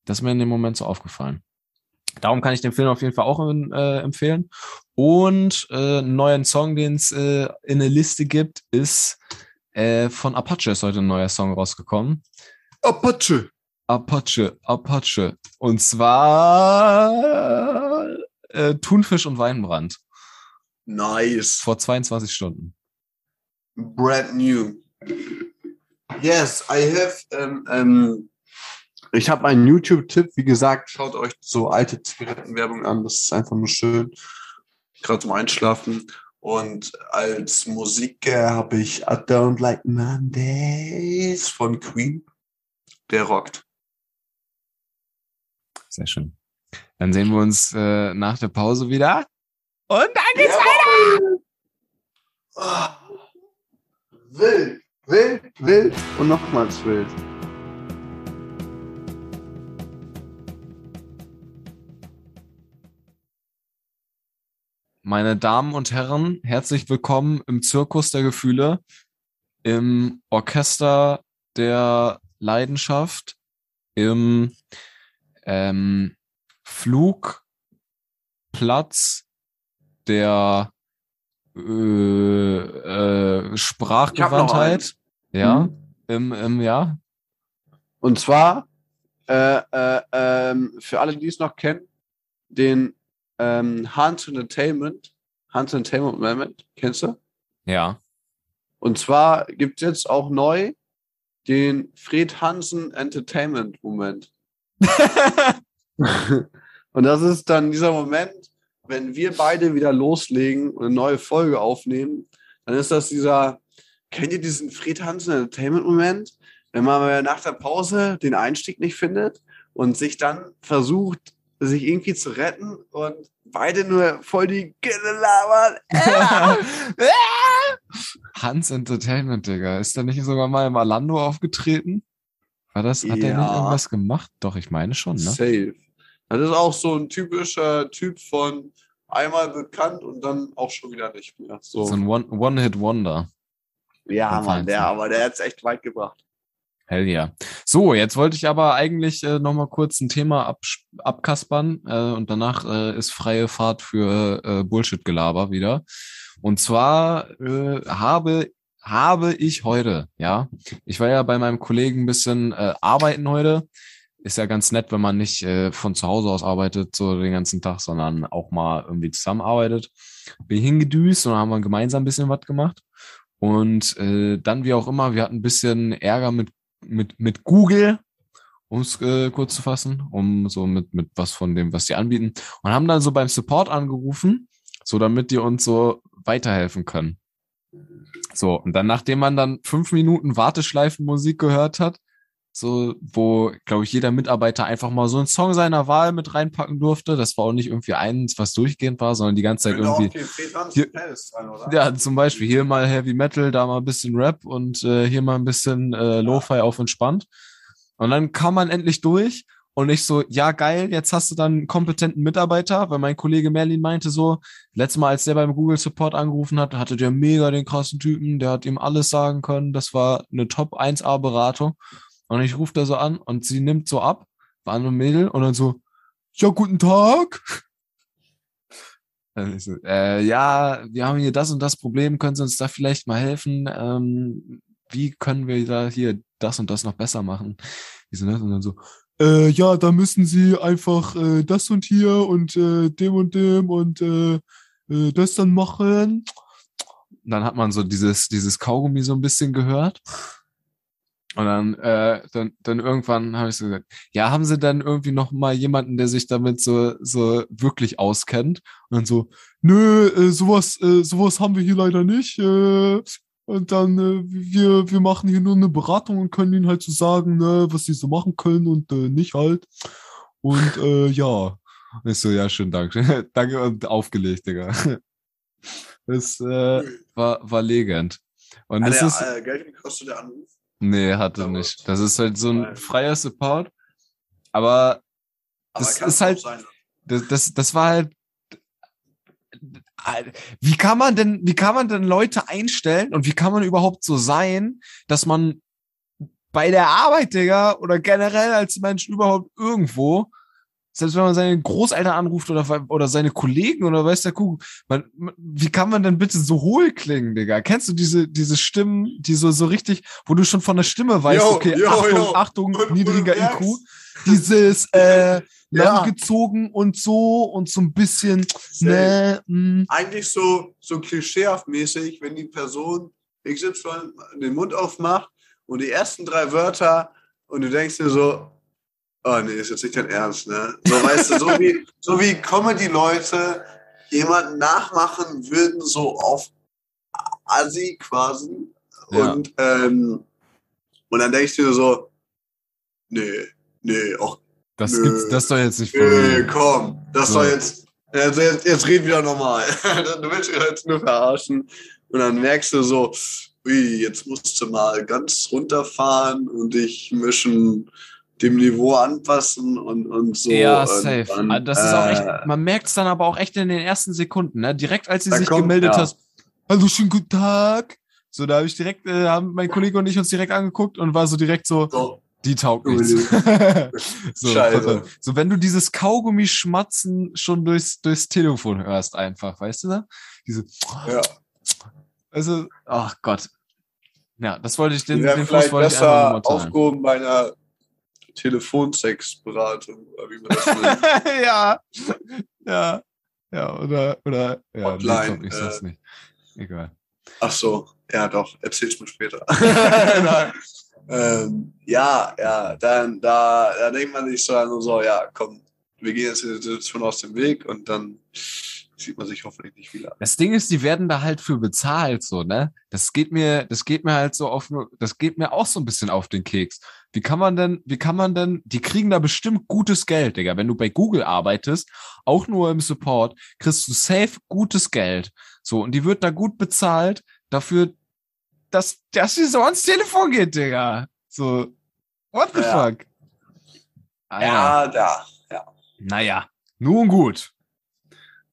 das ist mir in dem Moment so aufgefallen. Darum kann ich den Film auf jeden Fall auch äh, empfehlen. Und äh, einen neuen Song, den es äh, in der Liste gibt, ist äh, von Apache ist heute ein neuer Song rausgekommen. Apache. Apache, Apache. Und zwar äh, Thunfisch und Weinbrand. Nice. Vor 22 Stunden. Brand new. Yes, I have. Um, um, ich habe einen YouTube-Tipp. Wie gesagt, schaut euch so alte Zigarettenwerbung an. Das ist einfach nur schön. Gerade zum Einschlafen. Und als Musiker habe ich I Don't Like Mondays von Queen. Der rockt. Sehr schön. Dann sehen wir uns äh, nach der Pause wieder. Und dann geht's Ja. weiter. Ah. Wild, wild, wild und nochmals wild. Meine Damen und Herren, herzlich willkommen im Zirkus der Gefühle, im Orchester der Leidenschaft, im ähm, Flugplatz der äh, äh, Sprachgewandtheit. Ja, Mhm. im, im, ja, Und zwar, äh, äh, ähm, für alle, die es noch kennen, den ähm, Hans Entertainment, Hans Entertainment Moment, kennst du? ja. Und zwar gibt es jetzt auch neu den Fred Hansen Entertainment Moment. Und das ist dann dieser Moment, wenn wir beide wieder loslegen und eine neue Folge aufnehmen, dann ist das dieser, kennt ihr diesen Fred Hansen Entertainment Moment? Wenn man nach der Pause den Einstieg nicht findet und sich dann versucht, sich irgendwie zu retten und beide nur voll die Gille labern. Hans Entertainment, Digga. Ist der nicht sogar mal im Alando aufgetreten? War das, hat der Ja. nicht irgendwas gemacht? Doch, ich meine schon, ne? Safe. Das ist auch so ein typischer Typ von einmal bekannt und dann auch schon wieder nicht mehr. So. So ein One- One-Hit-Wonder. ja, Vom Mann, der, aber der hat es echt weit gebracht. Hell ja. So, jetzt wollte ich aber eigentlich äh, noch mal kurz ein Thema abkaspern äh, und danach äh, ist freie Fahrt für äh, Bullshit-Gelaber wieder. Und zwar äh, habe habe ich heute, ja, ich war ja bei meinem Kollegen ein bisschen äh, arbeiten heute. Ist ja ganz nett, wenn man nicht äh, von zu Hause aus arbeitet, so den ganzen Tag, sondern auch mal irgendwie zusammenarbeitet. Bin hingedüst und haben wir gemeinsam ein bisschen was gemacht. Und äh, dann, wie auch immer, wir hatten ein bisschen Ärger mit mit, mit Google, um es äh, kurz zu fassen, um so mit, mit was von dem, was die anbieten. Und haben dann so beim Support angerufen, so damit die uns so weiterhelfen können. So, und dann, nachdem man dann fünf Minuten Warteschleifenmusik gehört hat, so, wo, glaube ich, jeder Mitarbeiter einfach mal so einen Song seiner Wahl mit reinpacken durfte. Das war auch nicht irgendwie eins, was durchgehend war, sondern die ganze Zeit irgendwie. Hier- Ja, zum Beispiel hier mal Heavy Metal, da mal ein bisschen Rap und äh, hier mal ein bisschen äh, Lo-Fi auf entspannt. Und dann kam man endlich durch und ich so, ja geil, jetzt hast du dann einen kompetenten Mitarbeiter, weil mein Kollege Merlin meinte so, letztes Mal, als der beim Google Support angerufen hat, hatte der mega den krassen Typen, der hat ihm alles sagen können, das war eine Top 1A Beratung. Und ich rufe da so an und sie nimmt so ab, war eine Mädel und dann so, ja, guten Tag. So, äh, ja, wir haben hier das und das Problem, können Sie uns da vielleicht mal helfen? Ähm, wie können wir da hier das und das noch besser machen? Ne? Und dann so, äh, ja, da müssen sie einfach äh, das und hier und äh, dem und dem und äh, äh, das dann machen. Dann hat man so dieses, dieses Kaugummi so ein bisschen gehört. Und dann, äh, dann, dann irgendwann habe ich so gesagt, ja, haben Sie dann irgendwie noch mal jemanden, der sich damit so, so wirklich auskennt? Und dann so, nö, sowas, sowas haben wir hier leider nicht. Und dann, äh, wir, wir machen hier nur eine Beratung und können ihnen halt so sagen, ne, was sie so machen können und äh, nicht halt. Und äh, ja. Und ich so, ja, schönen Dank. Danke und aufgelegt, Digga. Das äh, war, war legend. Und Hat das ist. äh, Geld gekostet, der Anruf? Nee, hatte Aber- nicht. Das ist halt so ein Nein. freier Support. Aber Aber Das ist halt- sein. das, das, das war halt. Wie kann man denn, wie kann man denn Leute einstellen und wie kann man überhaupt so sein, dass man bei der Arbeit, Digga, oder generell als Mensch überhaupt irgendwo, selbst wenn man seine Großeltern anruft oder, oder seine Kollegen oder weiß der Kuh, man, wie kann man denn bitte so hohl klingen, Digga? Kennst du diese, diese Stimmen, die so, so richtig, wo du schon von der Stimme weißt, Jo, okay, jo, Achtung, jo. Achtung, niedriger IQ, dieses, äh, Ja. langgezogen und so und so ein bisschen, ne, mh, Eigentlich so, so klischeehaft mäßig, wenn die Person XY den Mund aufmacht und die ersten drei Wörter und du denkst dir so, oh nee, ist jetzt nicht dein Ernst, ne? So weißt du, so wie, so wie Comedy-Leute jemanden nachmachen würden, so auf Assi quasi. Ja. Und, ähm, und dann denkst du dir so, nee, nee, auch das Nö. gibt's, das soll jetzt nicht Nö, komm, das So. soll jetzt, also jetzt, jetzt red wieder normal. du willst mich jetzt nur verarschen. Und dann merkst du so, ui, jetzt musst du mal ganz runterfahren und dich mischen, dem Niveau anpassen und, und so. Ja, und safe. dann, Ah, das ist auch äh, echt, man merkt es dann aber auch echt in den ersten Sekunden, ne? Direkt als sie sich kommt- gemeldet ja. hast. Hallo, schönen guten Tag. So, da habe ich direkt, äh, haben mein Kollege und ich uns direkt angeguckt und war so direkt so, So, die taugt nichts. so, Scheiße. so, wenn du dieses Kaugummi schmatzen schon durchs, durchs Telefon hörst einfach, weißt du da? Diese, ja. also, ach Gott. Ja, das wollte ich, den, wären den vielleicht Fuß wollte ich besser teilen. aufgehoben bei einer Telefonsexberatung, oder wie man das nennt. ja, ja, ja, oder, oder, ja, Hotline, nee, ich sag's äh. nicht. Egal. Ach so, ja doch, erzähl's mir später. Ähm, ja, ja, dann da, da denkt man sich so, also so, ja, komm, wir gehen jetzt die Situation aus dem Weg und dann sieht man sich hoffentlich nicht wieder. Das Ding ist, die werden da halt für bezahlt, so, ne? Das geht mir, das geht mir halt so auf, das geht mir auch so ein bisschen auf den Keks. Wie kann man denn, wie kann man denn, die kriegen da bestimmt gutes Geld, Digga. Wenn du bei Google arbeitest, auch nur im Support, kriegst du safe gutes Geld. So, und die wird da gut bezahlt dafür, dass, dass sie so ans Telefon geht, Digga. So, what the Ja. fuck? Alter. Ja, da, ja. Naja, nun gut.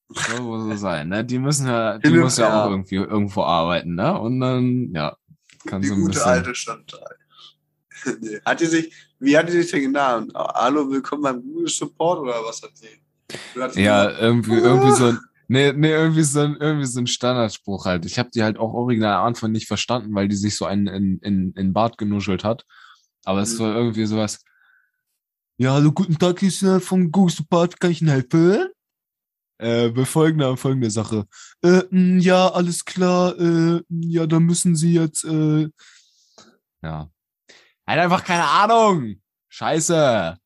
Soll wohl so sein, ne? Die müssen ja, die muss ja, ja. auch irgendwie irgendwo arbeiten, ne? Und dann, ja, kann Die so ein gute bisschen. alte nee. Hat die sich, wie hat die sich denn genannt? Hallo, willkommen beim Google Support oder was hat die? Ja, irgendwie, irgendwie so ein, nee, nee, irgendwie so ein, irgendwie so ein Standardspruch halt. Ich habe die halt auch original am Anfang nicht verstanden, weil die sich so einen in, in, in Bart genuschelt hat. Aber es Mhm. war irgendwie sowas. Ja, hallo, guten Tag, ich bin von Google Support, kann ich Ihnen helfen? Äh, bei folgender, folgender Sache. Äh, mh, ja, alles klar, äh, ja, dann müssen Sie jetzt, äh, ja. Halt einfach keine Ahnung. Scheiße.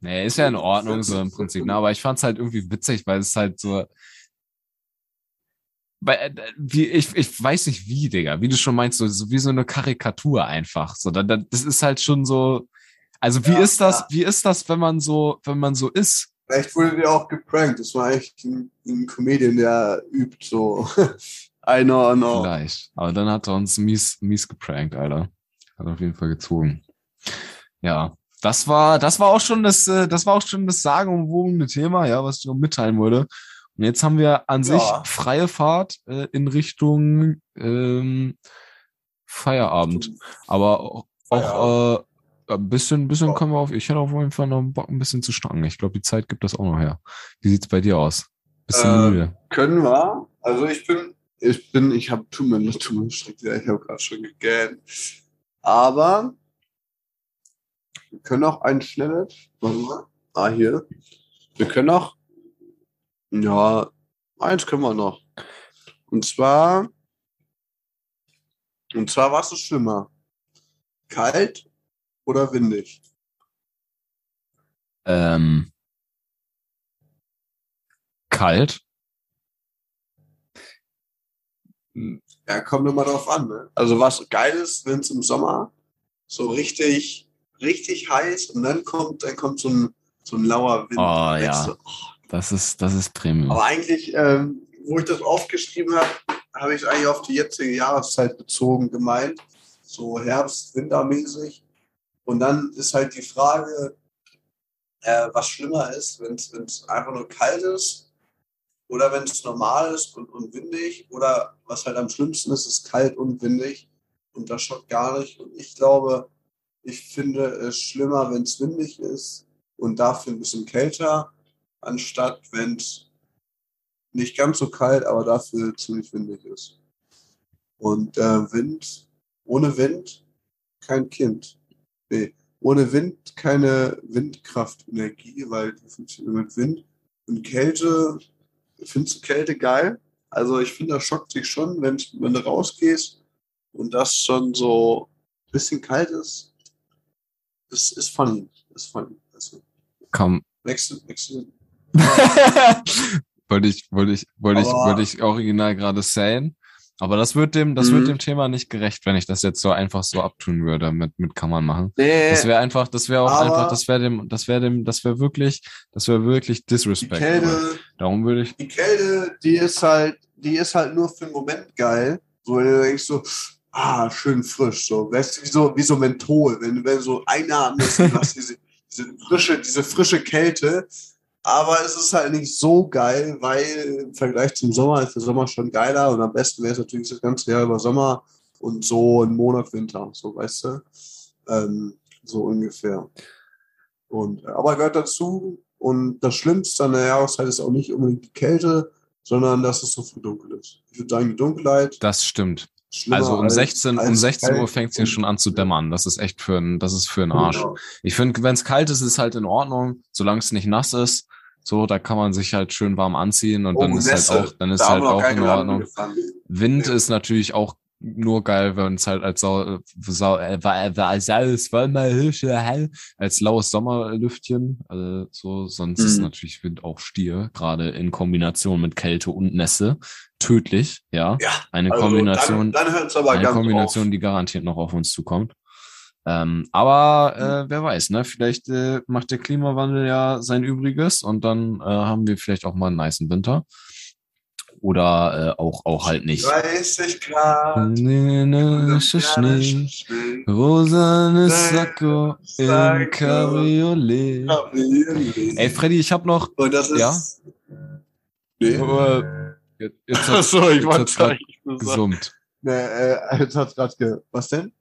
Nee, ist ja in Ordnung, so im Prinzip, ne? Aber ich fand's halt irgendwie witzig, weil es halt so, weil, äh, wie, ich, ich weiß nicht wie, Digga, wie du schon meinst, so, so wie so eine Karikatur einfach. So, da, da, das ist halt schon so, also wie Ja, ist das, ja. wie ist das, wenn man so, wenn man so ist? Vielleicht wurde der auch geprankt. Das war echt ein, ein Comedian, der übt so. I know, I know. Vielleicht. Aber dann hat er uns mies, mies geprankt, Alter. Hat auf jeden Fall gezogen. Ja. Das war, das war auch schon das, äh, das war auch schon das sagenumwogene Thema, ja, was ich noch mitteilen wollte. Und jetzt haben wir an sich Ja. freie Fahrt äh, in Richtung ähm, Feierabend. Aber auch, auch äh, ein bisschen, ein bisschen Ja. können wir auf, ich hätte auf jeden Fall noch Bock, ein bisschen zu schnacken. Ich glaube, die Zeit gibt das auch noch her. Wie sieht's bei dir aus? Bisschen Äh, müde. Können wir. Also ich bin ich bin, ich habe, tu mir, tu mir schreckt wieder, ich habe gerade schon gegähnt. Aber wir können auch ein schnelles, warte mal, ah, hier. Wir können auch, ja, eins können wir noch. Und zwar, und zwar, was ist schlimmer? Kalt oder windig? Ähm, kalt. Ja, kommt immer drauf an. Ne? Also was geil ist, wenn es im Sommer so richtig, richtig heiß und dann kommt, dann kommt so ein, so ein lauer Wind. Oh, Und denkst ja. du, oh. Das ist, das ist Premium. Aber eigentlich, ähm, wo ich das aufgeschrieben habe, habe ich es eigentlich auf die jetzige Jahreszeit bezogen gemeint. So Herbst, Wintermäßig. Und dann ist halt die Frage, äh, was schlimmer ist, wenn es einfach nur kalt ist oder wenn es normal ist und, und windig oder was halt am schlimmsten ist, ist kalt und windig und das schockt gar nicht. Und ich glaube, ich finde es schlimmer, wenn es windig ist und dafür ein bisschen kälter, anstatt wenn es nicht ganz so kalt, aber dafür ziemlich windig ist. Und äh, Wind, ohne Wind kein Kind. Nee, ohne Wind keine Windkraftenergie, weil die funktioniert mit Wind. Und Kälte, findest du Kälte geil? Also ich finde, das schockt sich schon, wenn, wenn du rausgehst und das schon so ein bisschen kalt ist. Das ist funny. Das ist funny. Also, Komm. nächste, nächste. wollte ich, wollte ich, wollte ich, wollte ich original gerade sagen. Aber das wird dem, das Mhm. wird dem Thema nicht gerecht, wenn ich das jetzt so einfach so abtun würde mit, mit kann man machen. Nee, Das wäre einfach, das wäre auch einfach, das wäre dem, das wäre dem, das wäre wirklich, das wäre wirklich die disrespect. Kälte, Darum würde ich, die Kälte, die ist halt, die ist halt nur für den Moment geil. So, wenn du denkst so, ah, schön frisch, so, weißt du, wie so, wie so Menthol, wenn, du- wenn so einatmest, du hast diese, diese frische, diese frische Kälte. Aber es ist halt nicht so geil, weil im Vergleich zum Sommer ist der Sommer schon geiler und am besten wäre es natürlich das ganze Jahr über Sommer und so einen Monat Winter, so weißt du, ähm, so ungefähr. Und, äh, aber gehört dazu und das Schlimmste an der Jahreszeit ist auch nicht unbedingt die Kälte, sondern dass es so früh dunkel ist. Ich würde sagen, die Dunkelheit. das stimmt. Also um als- 16, um als 16 Uhr fängt es hier schon an zu dämmern. Das ist echt für ein, das ist für einen Arsch. Genau. Ich finde, wenn es kalt ist, ist halt in Ordnung, solange es nicht nass ist. So, da kann man sich halt schön warm anziehen und Oh, dann ist Nässe. halt auch, dann ist Da halt auch in Ordnung. Wind Ja. ist natürlich auch nur geil, wenn es halt als sau, sau, äh, wa- wa- saues Sommerhüsche hell, als laues Sommerlüftchen, also so, sonst ist Mhm. natürlich Wind auch Stier, gerade in Kombination mit Kälte und Nässe, tödlich, ja. Ja, Eine also Kombination, Dann, dann eine Kombination, auf. die garantiert noch auf uns zukommt. Ähm, aber äh, wer weiß, ne? Vielleicht äh, macht der Klimawandel ja sein Übriges und dann äh, haben wir vielleicht auch mal einen niceen Winter. Oder äh, auch, auch halt nicht. 30 Grad. Nee, nee, Schnee, rosanes Sakko im. Cabriolet. Ey, Freddy, ich hab noch. Und das ist. Ja? Nee. Äh, jetzt, jetzt hat Achso, ich wollte gesummt. Nee, äh, jetzt hat's gerade ge. Was denn?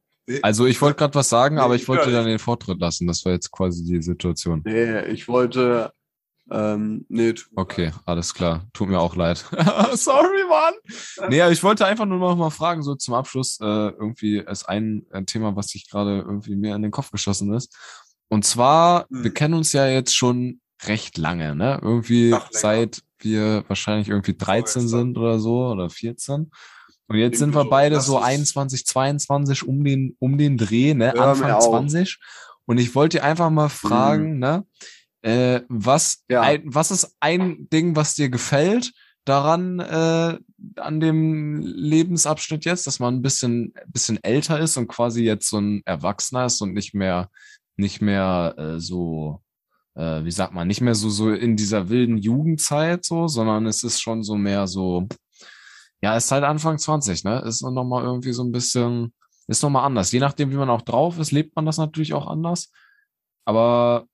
Also ich wollte gerade was sagen, aber ich wollte dann den Vortritt lassen. Das war jetzt quasi die Situation. Nee, ich wollte. Ähm, nee, Okay, alles klar. Tut mir auch leid. Sorry, Mann. Nee, aber ich wollte einfach nur noch mal fragen, so zum Abschluss, äh, irgendwie ist ein, ein Thema, was sich gerade irgendwie mir in den Kopf geschossen ist. Und zwar, Mhm. wir kennen uns ja jetzt schon recht lange, ne? Irgendwie seit wir wahrscheinlich irgendwie 13 Vorgestern. sind oder so oder 14. Und jetzt sind wir beide so ist- 21, 22 um den, um den Dreh, ne? Hör Anfang auf. 20. Und ich wollte dir einfach mal fragen, ne? Äh, was, Ja. ein, was ist ein Ding, was dir gefällt daran, äh, an dem Lebensabschnitt jetzt, dass man ein bisschen, bisschen älter ist und quasi jetzt so ein Erwachsener ist und nicht mehr, nicht mehr äh, so, äh, wie sagt man, nicht mehr so, so in dieser wilden Jugendzeit so, sondern es ist schon so mehr so, ja, ist halt Anfang 20, ne? Ist noch mal irgendwie so ein bisschen, ist noch mal anders. Je nachdem, wie man auch drauf ist, lebt man das natürlich auch anders. Aber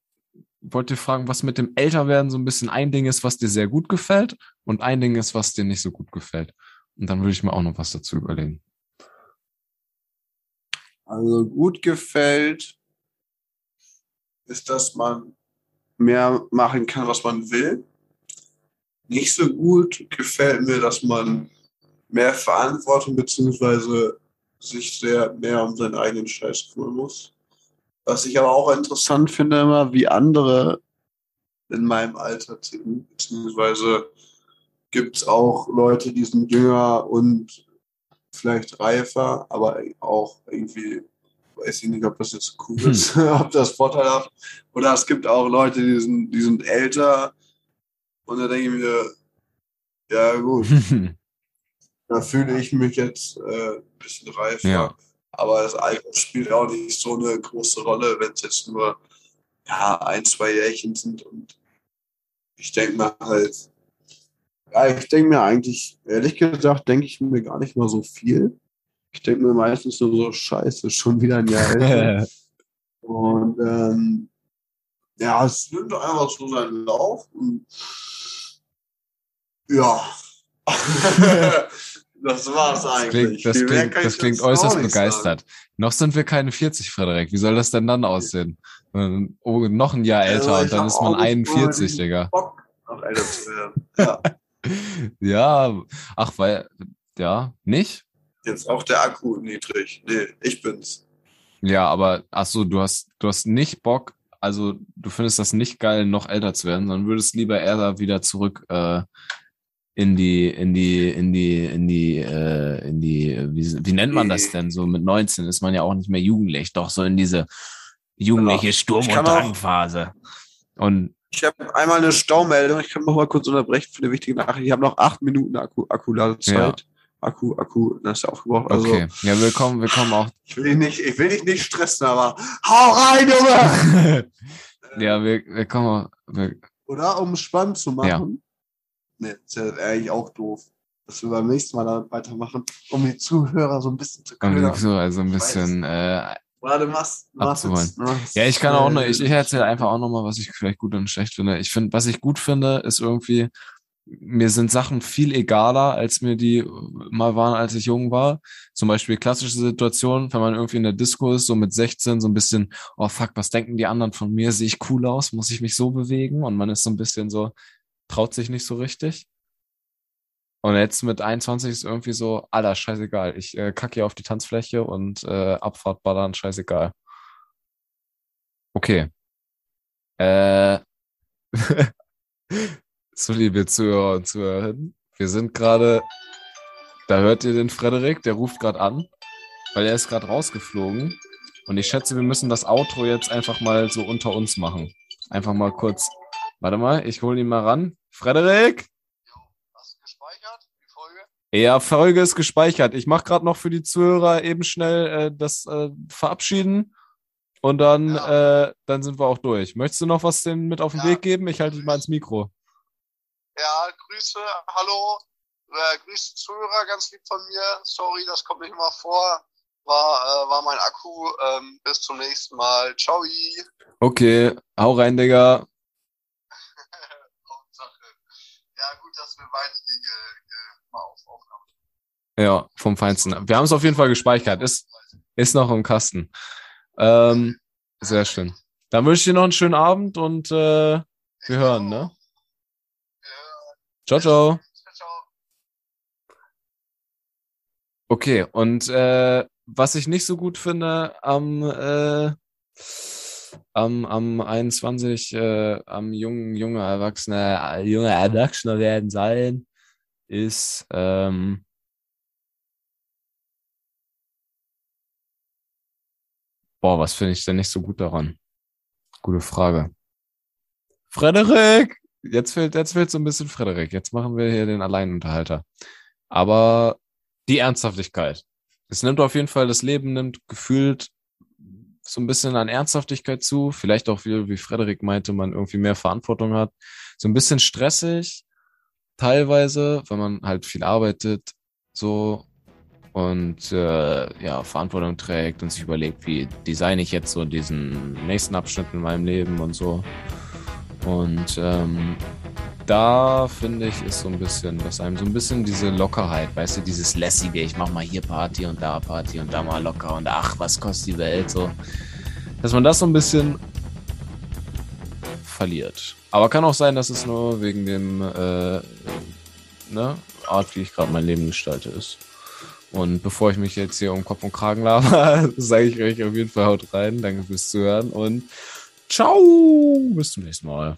wollte fragen, was mit dem Älterwerden so ein bisschen ein Ding ist, was dir sehr gut gefällt und ein Ding ist, was dir nicht so gut gefällt. Und dann würde ich mir auch noch was dazu überlegen. Also gut gefällt, ist, dass man mehr machen kann, was man will. Nicht so gut gefällt mir, dass man mehr Verantwortung beziehungsweise sich sehr mehr um seinen eigenen Scheiß kümmern muss. Was ich aber auch interessant finde immer, wie andere in meinem Alter ticken, beziehungsweise gibt es auch Leute, die sind jünger und vielleicht reifer, aber auch irgendwie, weiß ich nicht, ob das jetzt cool Hm. ist, ob das vorteilhaft Oder es gibt auch Leute, die sind, die sind älter und da denke ich mir, ja gut, da fühle ich mich jetzt äh, ein bisschen reifer. Ja. Aber das Alter spielt auch nicht so eine große Rolle, wenn es jetzt nur ja, ein, zwei Jährchen sind. Und ich denke mir halt, ja, ich denke mir eigentlich, ehrlich gesagt, denke ich mir gar nicht mal so viel. Ich denke mir meistens nur so, scheiße, schon wieder ein Jahr älter. Und ähm, ja, es nimmt einfach so seinen Lauf. Und ja. das war's Das eigentlich. klingt, das klingt, das klingt dazu auch äußerst begeistert. Noch sind wir keine 40, Frederik. Wie soll das denn dann aussehen? Ähm, Oh, noch ein Jahr Also, älter und ich dann ist man auch nicht 41, so Digga. Bock, noch älter zu werden. Ja. Ja, ach, weil, ja, nicht? Jetzt auch der Akku niedrig. Nee, ich bin's. Ja, aber, ach so, du hast, du hast nicht Bock, also du findest das nicht geil, noch älter zu werden, sondern würdest lieber eher wieder zurück äh, in die, in die, in die, in die, äh, in die, wie, wie nennt man das denn? So mit 19 ist man ja auch nicht mehr jugendlich, doch so in diese jugendliche Sturm- Ich und auch- Drangphase. Und Ich habe einmal eine Staumeldung. Ich kann noch mal kurz unterbrechen für eine wichtige Nachricht. Ich habe noch acht Minuten Akku, Akkuladezeit. Akku, Akku, das ist ja aufgebraucht. Also, okay, ja, willkommen, willkommen auch. ich will dich nicht, ich will dich nicht stressen, aber hau rein, Junge! ja, wir, wir kommen auch, wir, Oder um spannend zu machen. Nee, ist ja eigentlich auch doof. Dass wir beim nächsten Mal da weitermachen, um die Zuhörer so ein bisschen zu um, ködern. so, also ein bisschen, äh, machst, du machst Abzuholen. Ja, ich kann auch noch, äh, ich, ich erzähle einfach auch noch mal, was ich vielleicht gut und schlecht finde. Ich finde, was ich gut finde, ist irgendwie, mir sind Sachen viel egaler, als mir die mal waren, als ich jung war. Zum Beispiel klassische Situationen, wenn man irgendwie in der Disco ist, so mit 16, so ein bisschen, oh fuck, was denken die anderen von mir? Sehe ich cool aus? Muss ich mich so bewegen? Und man ist so ein bisschen so, traut sich nicht so richtig. Und jetzt mit 21 ist irgendwie so, Alter, scheißegal. Ich äh, kacke hier auf die Tanzfläche und äh, Abfahrt ballern, scheißegal. Okay. Äh, so, liebe Zuhörer und Zuhörerinnen, wir sind gerade, da hört ihr den Frederik, der ruft gerade an, weil er ist gerade rausgeflogen. Und ich schätze, wir müssen das Outro jetzt einfach mal so unter uns machen. Einfach mal kurz. Warte mal, ich hole ihn mal ran. Frederik? Hast du gespeichert, die Folge? Ja, Folge ist gespeichert. Ich mache gerade noch für die Zuhörer eben schnell äh, das äh, Verabschieden. Und dann, äh, dann sind wir auch durch. Möchtest du noch was denn mit auf den Ja. Weg geben? Ich halte dich mal ins Mikro. Ja, Grüße, hallo, äh, Grüße Zuhörer, ganz lieb von mir. Sorry, das kommt nicht immer vor. War, äh, war mein Akku. Ähm, bis zum nächsten Mal. Ciao. Okay, hau rein, Digga. Hauptsache. Ja, gut, dass wir beide die äh, mal auf Aufnahme. Ja, vom Feinsten. Wir haben es auf jeden Fall gespeichert. Ist, ist noch im Kasten. Ähm, sehr schön. Dann wünsche ich dir noch einen schönen Abend und äh, wir hören, ne? Ciao, ciao. Ciao, ciao. Okay, und äh, was ich nicht so gut finde am, äh, am, am 21, äh, am jungen, junge Erwachsene, äh, junge Erwachsene werden sein, ist, ähm, boah, was finde ich denn nicht so gut daran? Gute Frage. Frederik! Jetzt fehlt, jetzt fehlt so ein bisschen Frederik. Jetzt machen wir hier den Alleinunterhalter. Aber die Ernsthaftigkeit. Es nimmt auf jeden Fall, das Leben nimmt gefühlt so ein bisschen an Ernsthaftigkeit zu. Vielleicht auch, wie, wie Frederik meinte, man irgendwie mehr Verantwortung hat. So ein bisschen stressig, teilweise, wenn man halt viel arbeitet, so und äh, ja, Verantwortung trägt und sich überlegt, wie designe ich jetzt so diesen nächsten Abschnitt in meinem Leben und so. Und ähm, da finde ich, ist so ein bisschen, dass einem so ein bisschen diese Lockerheit, weißt du, dieses lässige, ich mach mal hier Party und da Party und da mal locker und ach, was kostet die Welt, so. Dass man das so ein bisschen verliert. Aber kann auch sein, dass es nur wegen dem, äh, ne, Art, wie ich gerade mein Leben gestalte, ist. Und bevor ich mich jetzt hier um Kopf und Kragen laber, sage ich euch auf jeden Fall haut rein. Danke fürs Zuhören und ciao. Bis zum nächsten Mal.